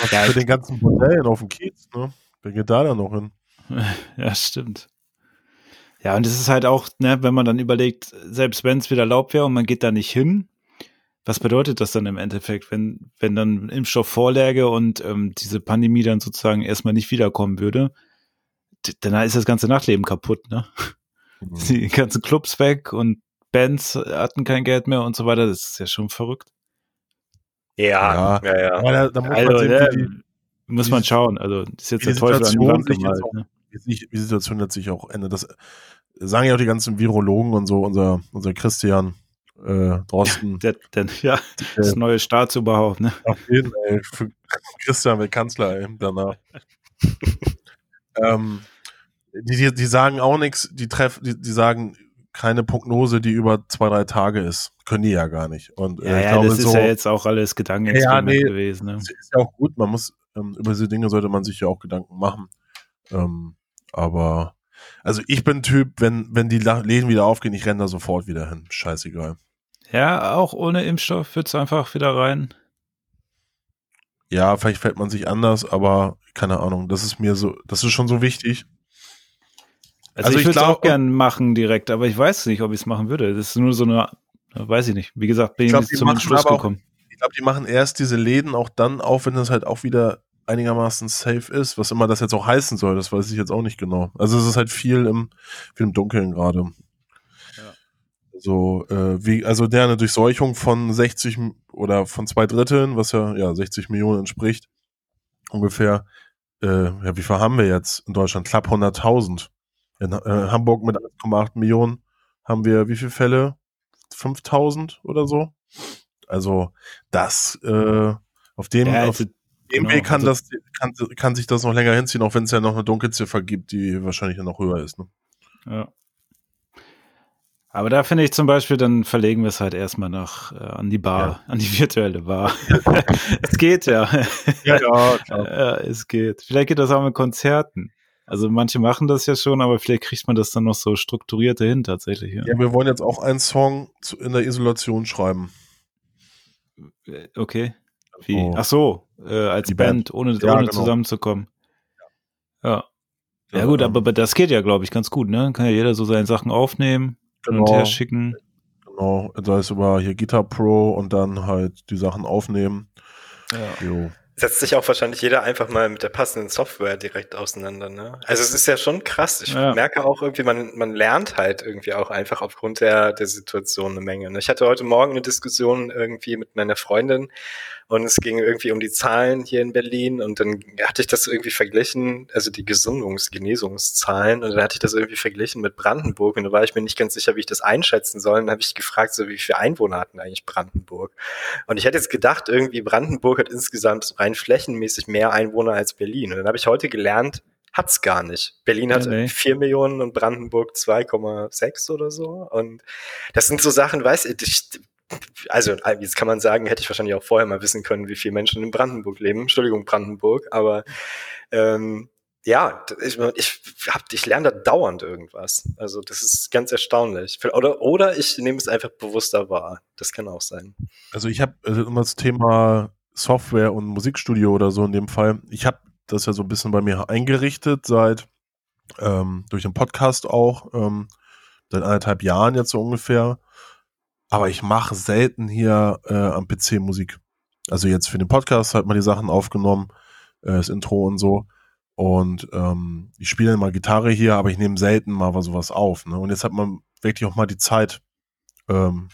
Was Ja, für den ganzen Modellen auf dem Kiez, ne? Wer geht da dann noch hin? ja, stimmt. Ja, und es ist halt auch, ne, wenn man dann überlegt, selbst wenn es wieder erlaubt wäre und man geht da nicht hin, was bedeutet das dann im Endeffekt, wenn, wenn dann ein Impfstoff vorläge und ähm, diese Pandemie dann sozusagen erstmal nicht wiederkommen würde? Dann ist das ganze Nachtleben kaputt, ne? Mhm. Die ganzen Clubs weg und Bands hatten kein Geld mehr und so weiter. Das ist ja schon verrückt. Ja, ja, ja. Aber da, da muss Also, man sehen, wie, die, muss wie man die- schauen. Also, das ist jetzt der die Teufel an die Wand gemalt. auch- Ne? wie sich- wie die Situation jetzt sich auch ändert. Das sagen ja auch die ganzen Virologen und so, unser, unser Christian äh, Drosten. Der, der, ja, das neue Staatsoberhaupt, ne? Auf jeden ey, für Christian wird Kanzler ey, danach. ähm, die, die, die sagen auch nichts, die treffen, die, die sagen keine Prognose, die über zwei, drei Tage ist. Können die ja gar nicht. Und äh, Ja, ich ja, glaube, das so, ist ja jetzt auch alles Gedankenexperiment Ja, nee. gewesen. Ne? das ist ja auch gut, man muss, ähm, über diese Dinge sollte man sich ja auch Gedanken machen. Ähm, aber, also ich bin Typ, wenn, wenn die Läden wieder aufgehen, ich renne da sofort wieder hin. Scheißegal. Ja, auch ohne Impfstoff wird's einfach wieder rein. Ja, vielleicht fällt man sich anders, aber keine Ahnung, das ist mir so, das ist schon so wichtig. Also, Also ich ich würde es auch gern machen direkt, aber ich weiß nicht, ob ich es machen würde. Das ist nur so eine, weiß ich nicht. Wie gesagt, bin Ich glaub, zum Schluss aber auch- gekommen. Ich glaube, die machen erst diese Läden auch dann auf, wenn das halt auch wieder einigermaßen safe ist, was immer das jetzt auch heißen soll, das weiß ich jetzt auch nicht genau. Also es ist halt viel im, viel im Dunkeln gerade. So, äh, wie, also der eine Durchseuchung von 60 M- oder von zwei Dritteln, was ja, ja 60 Millionen entspricht, ungefähr, äh, ja, wie viel haben wir jetzt in Deutschland? Knapp 100.000. In äh, Hamburg mit 1,8 Millionen haben wir wie viele Fälle? 5000 oder so? Also, das, äh, auf dem, Ja, auf also, dem genau, Weg kann, also- das, kann, kann sich das noch länger hinziehen, auch wenn es ja noch eine Dunkelziffer gibt, die wahrscheinlich ja noch höher ist. Ne? ja. Aber da finde ich zum Beispiel, dann verlegen wir es halt erstmal nach, äh, an die Bar, an die virtuelle Bar. es geht ja. Ja, ja, Ja, es geht. Vielleicht geht das auch mit Konzerten. Also manche machen das ja schon, aber vielleicht kriegt man das dann noch so strukturiert hin tatsächlich. Ja. Ja, wir wollen jetzt auch einen Song zu, in der Isolation schreiben. Äh, Okay. Wie? Oh. Ach so, äh, als Die Band, Band. ohne, Ja, ohne genau. zusammenzukommen. Ja. Ja, gut, aber, aber das geht ja, glaube ich, ganz gut, ne? Kann ja jeder so seine Sachen aufnehmen, hin und Genau. her schicken. Genau, sei es über hier Guitar Pro und dann halt die Sachen aufnehmen. Ja. Jo. Setzt sich auch wahrscheinlich jeder einfach mal mit der passenden Software direkt auseinander, ne? Also es ist ja schon krass. Ich Ja. merke auch irgendwie, man, man lernt halt irgendwie auch einfach aufgrund der, der Situation eine Menge. ne? Ich hatte heute Morgen eine Diskussion irgendwie mit meiner Freundin und es ging irgendwie um die Zahlen hier in Berlin und dann hatte ich das irgendwie verglichen, also die Gesundungs-, Genesungszahlen und dann hatte ich das irgendwie verglichen mit Brandenburg und da war ich mir nicht ganz sicher, wie ich das einschätzen soll und dann habe ich gefragt, so wie viele Einwohner hatten eigentlich Brandenburg? Und ich hätte jetzt gedacht, irgendwie Brandenburg hat insgesamt rein flächenmäßig mehr Einwohner als Berlin. Und dann habe ich heute gelernt, hat's gar nicht. Berlin hat Ja, nee. 4 Millionen und Brandenburg 2,6 oder so. Und das sind so Sachen, weiß ich also jetzt kann man sagen, hätte ich wahrscheinlich auch vorher mal wissen können, wie viele Menschen in Brandenburg leben. Entschuldigung, Brandenburg, aber ähm, ja, ich, ich, hab, ich lerne da dauernd irgendwas. Also das ist ganz erstaunlich. Oder, oder ich nehme es einfach bewusster wahr. Das kann auch sein. Also ich habe also immer das Thema Software und Musikstudio oder so in dem Fall. Ich habe das ja so ein bisschen bei mir eingerichtet, seit ähm, durch den Podcast auch, ähm, seit anderthalb Jahren jetzt so ungefähr. Aber ich mache selten hier äh, am PC Musik. Also jetzt für den Podcast hat man die Sachen aufgenommen, äh, das Intro und so. Und ähm, ich spiele mal Gitarre hier, aber ich nehme selten mal sowas auf. Ne? Und jetzt hat man wirklich auch mal die Zeit, ähm,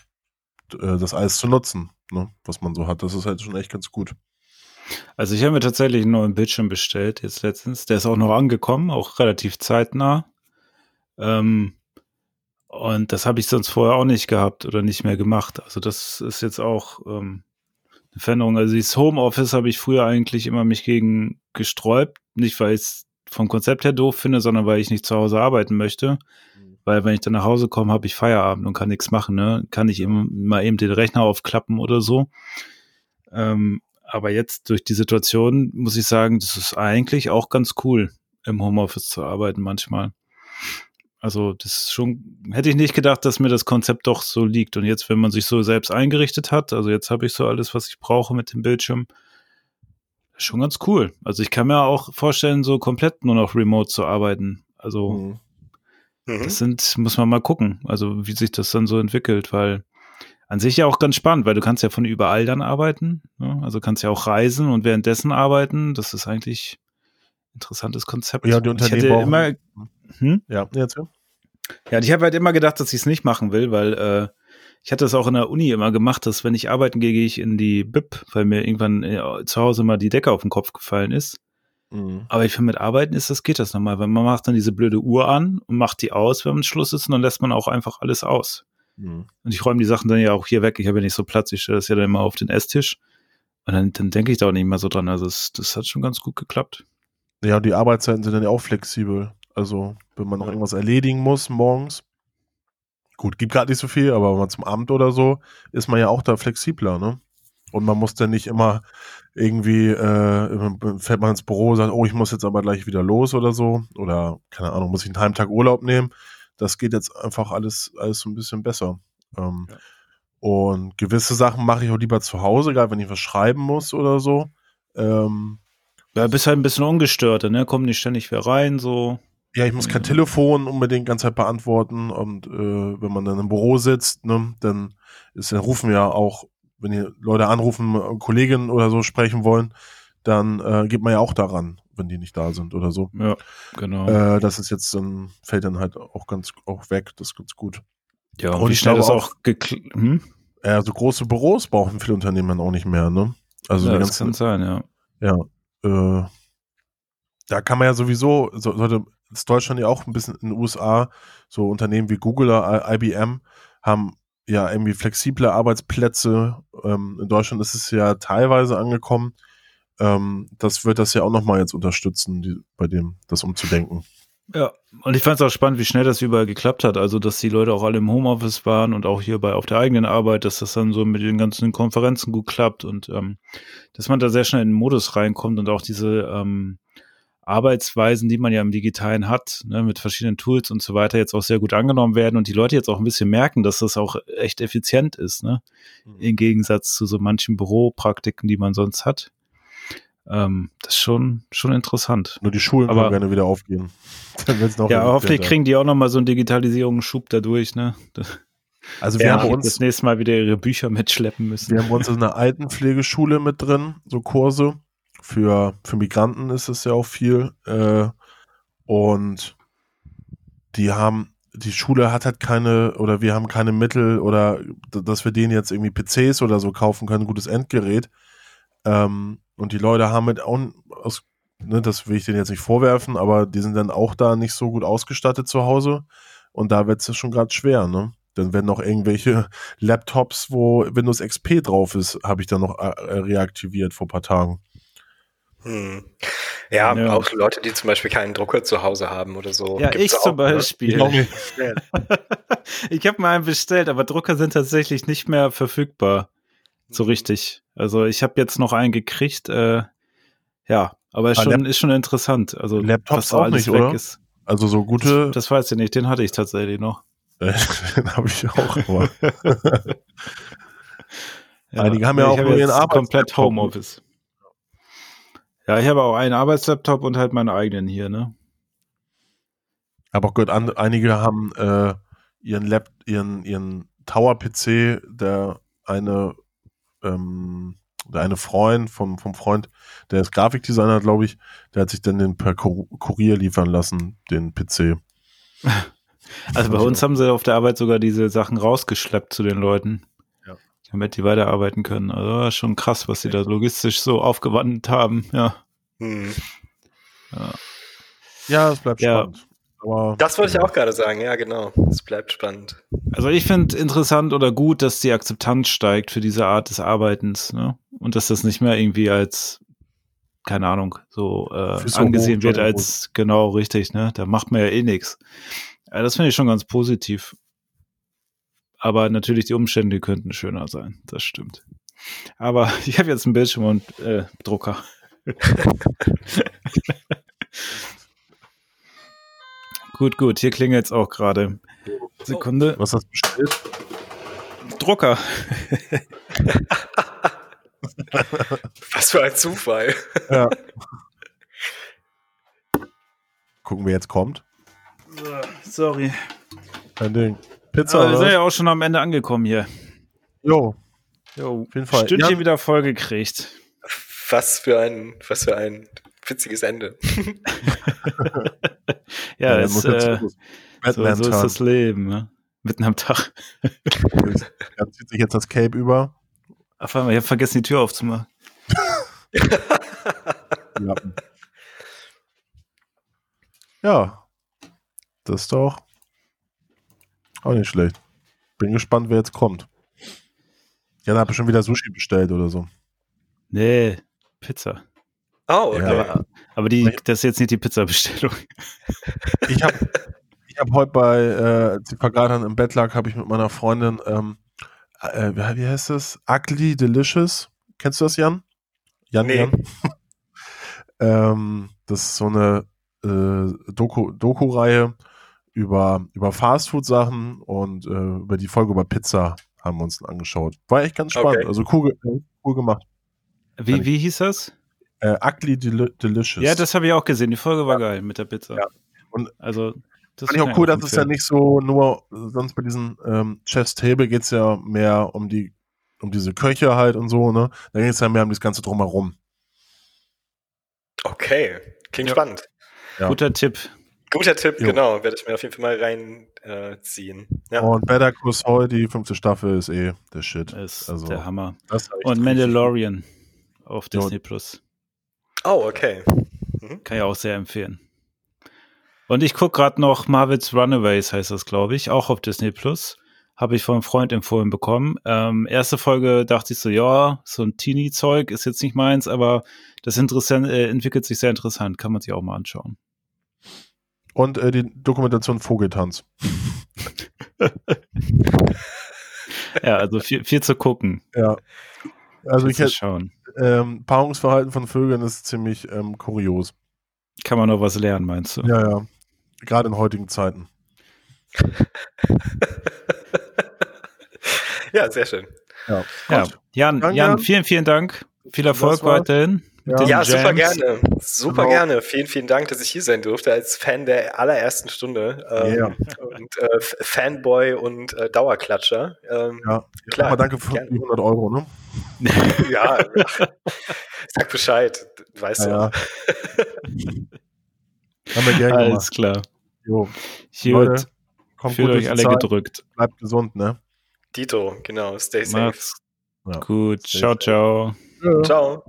äh, das alles zu nutzen, ne? was man so hat. Das ist halt schon echt ganz gut. Also ich habe mir tatsächlich einen neuen Bildschirm bestellt jetzt letztens. Der ist auch noch angekommen, auch relativ zeitnah. Ähm, und das habe ich sonst vorher auch nicht gehabt oder nicht mehr gemacht. Also das ist jetzt auch ähm, eine Veränderung. Also dieses Homeoffice habe ich früher eigentlich immer mich gegen gesträubt. Nicht, weil ich es vom Konzept her doof finde, sondern weil ich nicht zu Hause arbeiten möchte. Mhm. Weil wenn ich dann nach Hause komme, habe ich Feierabend und kann nichts machen. Ne? Kann ich eben mal eben den Rechner aufklappen oder so. Ähm, aber jetzt durch die Situation muss ich sagen, das ist eigentlich auch ganz cool, im Homeoffice zu arbeiten manchmal. Also das schon, hätte ich nicht gedacht, dass mir das Konzept doch so liegt. Und jetzt, wenn man sich so selbst eingerichtet hat, also jetzt habe ich so alles, was ich brauche mit dem Bildschirm, schon ganz cool. Also ich kann mir auch vorstellen, so komplett nur noch remote zu arbeiten. Also mhm. mhm. das sind, muss man mal gucken, also wie sich das dann so entwickelt, weil an sich ja auch ganz spannend, weil du kannst ja von überall dann arbeiten. Ne? Also kannst ja auch reisen und währenddessen arbeiten. Das ist eigentlich ein interessantes Konzept. Ja, die Unternehmen ich hätte immer, hm? Ja, jetzt ja. Ja, ich habe halt immer gedacht, dass ich es nicht machen will, weil äh, ich hatte das auch in der Uni immer gemacht, dass wenn ich arbeiten gehe, gehe ich in die BIP, weil mir irgendwann äh, zu Hause mal die Decke auf den Kopf gefallen ist. Mhm. Aber ich finde, mit Arbeiten ist das, geht das nochmal, weil man macht dann diese blöde Uhr an und macht die aus, wenn man Schluss ist, und dann lässt man auch einfach alles aus. Mhm. Und ich räume die Sachen dann ja auch hier weg. Ich habe ja nicht so Platz, ich stelle das ja dann immer auf den Esstisch. Und dann, dann denke ich da auch nicht mehr so dran. Also das, das hat schon ganz gut geklappt. Ja, die Arbeitszeiten sind dann ja auch flexibel. Also, wenn man noch irgendwas erledigen muss morgens, gut, gibt gerade nicht so viel, aber wenn man zum Amt oder so, ist man ja auch da flexibler, ne? Und man muss dann nicht immer irgendwie, äh, fährt man ins Büro und sagt, oh, ich muss jetzt aber gleich wieder los oder so. Oder, keine Ahnung, muss ich einen halben Tag Urlaub nehmen. Das geht jetzt einfach alles, alles so ein bisschen besser. Ähm, ja. Und gewisse Sachen mache ich auch lieber zu Hause, egal wenn ich was schreiben muss oder so. Ähm, ja, bist halt ein bisschen ungestörter, ne? Kommt nicht ständig wer rein, so. Ja, ich muss kein Telefon unbedingt ganz Zeit beantworten und äh, wenn man dann im Büro sitzt, ne, dann ist, dann rufen ja auch, wenn die Leute anrufen, Kolleginnen oder so sprechen wollen, dann äh, geht man ja auch daran, wenn die nicht da sind oder so. Ja, genau. Äh, das ist jetzt dann fällt dann halt auch ganz auch weg, das ist ganz gut. Ja, und, und wie schnell das auch, auch hm? Ja, so große Büros brauchen viele Unternehmen auch nicht mehr, ne? Also ja, das kann sein, ja. Ja, äh, da kann man ja sowieso, so, sollte ist Deutschland ja auch ein bisschen in den USA, so Unternehmen wie Google oder IBM haben ja irgendwie flexible Arbeitsplätze. Ähm, in Deutschland ist es ja teilweise angekommen. Ähm, das wird das ja auch nochmal jetzt unterstützen, die, bei dem, das umzudenken. Ja, und ich fand es auch spannend, wie schnell das überall geklappt hat. Also, dass die Leute auch alle im Homeoffice waren und auch hierbei auf der eigenen Arbeit, dass das dann so mit den ganzen Konferenzen gut klappt und ähm, dass man da sehr schnell in den Modus reinkommt und auch diese ähm, Arbeitsweisen, die man ja im Digitalen hat, ne, mit verschiedenen Tools und so weiter, jetzt auch sehr gut angenommen werden und die Leute jetzt auch ein bisschen merken, dass das auch echt effizient ist, ne? Mhm. Im Gegensatz zu so manchen Büropraktiken, die man sonst hat. Ähm, das ist schon, schon interessant. Nur die Schulen Aber, gerne wieder aufgehen. ja, hoffentlich kriegen die auch nochmal so einen Digitalisierungsschub dadurch, ne? Also wir ja, haben uns das nächste Mal wieder ihre Bücher mitschleppen müssen. Wir haben uns in einer Altenpflegeschule mit drin, so Kurse für, für Migranten ist es ja auch viel. Äh, und die haben, die Schule hat halt keine, oder wir haben keine Mittel, oder dass wir denen jetzt irgendwie PCs oder so kaufen können, gutes Endgerät. Ähm, und die Leute haben mit auch, aus, ne, das will ich denen jetzt nicht vorwerfen, aber die sind dann auch da nicht so gut ausgestattet zu Hause. Und da wird es schon gerade schwer, ne? Dann werden noch irgendwelche Laptops, wo Windows XP drauf ist, habe ich dann noch äh, reaktiviert vor paar Tagen. Hm. Ja, ja, auch Leute, die zum Beispiel keinen Drucker zu Hause haben oder so. Ja, Gibt's ich zum ne? Beispiel. Ich, ich habe mal einen bestellt, aber Drucker sind tatsächlich nicht mehr verfügbar. So hm. richtig. Also ich habe jetzt noch einen gekriegt. Äh, ja, aber ist, ah, schon, ist schon interessant. Also Laptops auch nicht, oder? Ist. Also so gute. Das, das weiß ich nicht. Den hatte ich tatsächlich noch. den habe ich auch. Aber ja, Einige haben ja auch nur ihren Arbeit komplett Homeoffice. Ja, ich habe auch einen Arbeitslaptop und halt meinen eigenen hier, ne? Aber Gott, an, einige haben äh, ihren Lab, ihren, ihren Tower-PC, der eine, ähm, der eine Freund vom, vom Freund, der ist Grafikdesigner, glaube ich, der hat sich dann den per Kur Kurier liefern lassen, den PC. Also bei uns haben sie auf der Arbeit sogar diese Sachen rausgeschleppt zu den Leuten. Ja. Damit die weiterarbeiten können. Also war schon krass, was sie da logistisch so aufgewandt haben, ja. Hm. Ja, es bleibt Ja. spannend. Aber, Das wollte ich auch gerade sagen, ja, genau. Es bleibt spannend. Also ich finde interessant oder gut, dass die Akzeptanz steigt für diese Art des Arbeitens, ne? Und dass das nicht mehr irgendwie als, keine Ahnung, so äh, Füße angesehen hoch, wird als genau richtig, ne? Da macht man ja eh nichts. Ja, das finde ich schon ganz positiv. Aber natürlich die Umstände könnten schöner sein, das stimmt. Aber ich habe jetzt einen Bildschirm und äh, Drucker. gut, gut, hier klingelt es auch gerade. Sekunde. Was hast du bestellt? Drucker. Was für ein Zufall. Ja. Gucken, wer jetzt kommt. Sorry. Kein Ding. Pizza, So, wir sind ja auch schon am Ende angekommen hier. Jo, Jo, auf jeden Fall. Stündchen Jan, wieder voll gekriegt. Was für ein, was für ein witziges Ende. Ja, muss jetzt äh, so, so ist das Leben. Ne? Mitten am Tag. Er zieht sich jetzt das Cape über. Auf einmal, ich habe vergessen, die Tür aufzumachen. Ja. ja. Das ist doch auch nicht schlecht. Bin gespannt, wer jetzt kommt. Jan hat schon wieder Sushi bestellt oder so. Nee, Pizza. Oh, okay. Ja. Aber die, das ist jetzt nicht die Pizza-Bestellung. Ich habe ich hab heute bei, äh, ich dann im Bett lag, habe ich mit meiner Freundin, ähm, äh, wie heißt das? Ugly Delicious. Kennst du das, Jan? Jan, Nee. Jan? ähm, das ist so eine äh, Doku- Doku-Reihe über, über Fastfood-Sachen und äh, über die Folge über Pizza haben wir uns angeschaut. War echt ganz spannend. Okay. Also cool, äh, cool gemacht. Wie, wie hieß das? Äh, Ugly Del Delicious. Ja, das habe ich auch gesehen. Die Folge war geil mit der Pizza. Ja. Und also, das Fand ich auch cool, dass es ja nicht so nur, sonst bei diesen ähm, Chef's Table geht es ja mehr um die, um diese Köche halt und so, ne? Da geht es ja mehr um das Ganze drumherum. Okay. Klingt Ja. spannend. Ja. Guter Tipp. Guter Tipp, Jo. genau. Werde ich mir auf jeden Fall mal reinziehen. Äh, ziehen. ja. Und Better Call Saul, die fünfte Staffel, ist eh der Shit. Ist Also, der Hammer. Und richtig Mandalorian auf Ja. Disney Plus. Oh, okay. Kann ich auch sehr empfehlen. Und ich gucke gerade noch Marvel's Runaways, heißt das, glaube ich, auch auf Disney Plus. Habe ich von einem Freund empfohlen bekommen. Ähm, erste Folge dachte ich so, ja, so ein Teenie-Zeug ist jetzt nicht meins, aber das interessant, äh, entwickelt sich sehr interessant. Kann man sich auch mal anschauen. Und äh, die Dokumentation Vogeltanz. Ja, also viel, viel zu gucken. Ja. Also viel ich hätte, schauen. ähm, Paarungsverhalten von Vögeln ist ziemlich ähm, kurios. Kann man noch was lernen, meinst du? Ja, ja. Gerade in heutigen Zeiten. Ja, sehr schön. Ja. Ja. Jan, Danke, Jan, Jan. vielen, vielen Dank. Viel Erfolg weiterhin. Ja. Ja, super gerne. Super Genau. gerne. Vielen, vielen Dank, dass ich hier sein durfte als Fan der allerersten Stunde. Ähm, Yeah. Und äh, Fanboy und äh, Dauerklatscher. Ähm, Ja. Klar, Nochmal danke für gerne. die 100 Euro, ne? ja, sag Bescheid. Weißt Ja, du. ja. Haben wir gerne Alles gemacht. klar. Jo. Gut. Leute, kommt Fühlt gut euch durch alle Zeit. gedrückt. Bleibt gesund, ne? Dito, genau. Stay safe. Macht's Ja. gut. Stay Ciao, safe. Ciao. Ciao.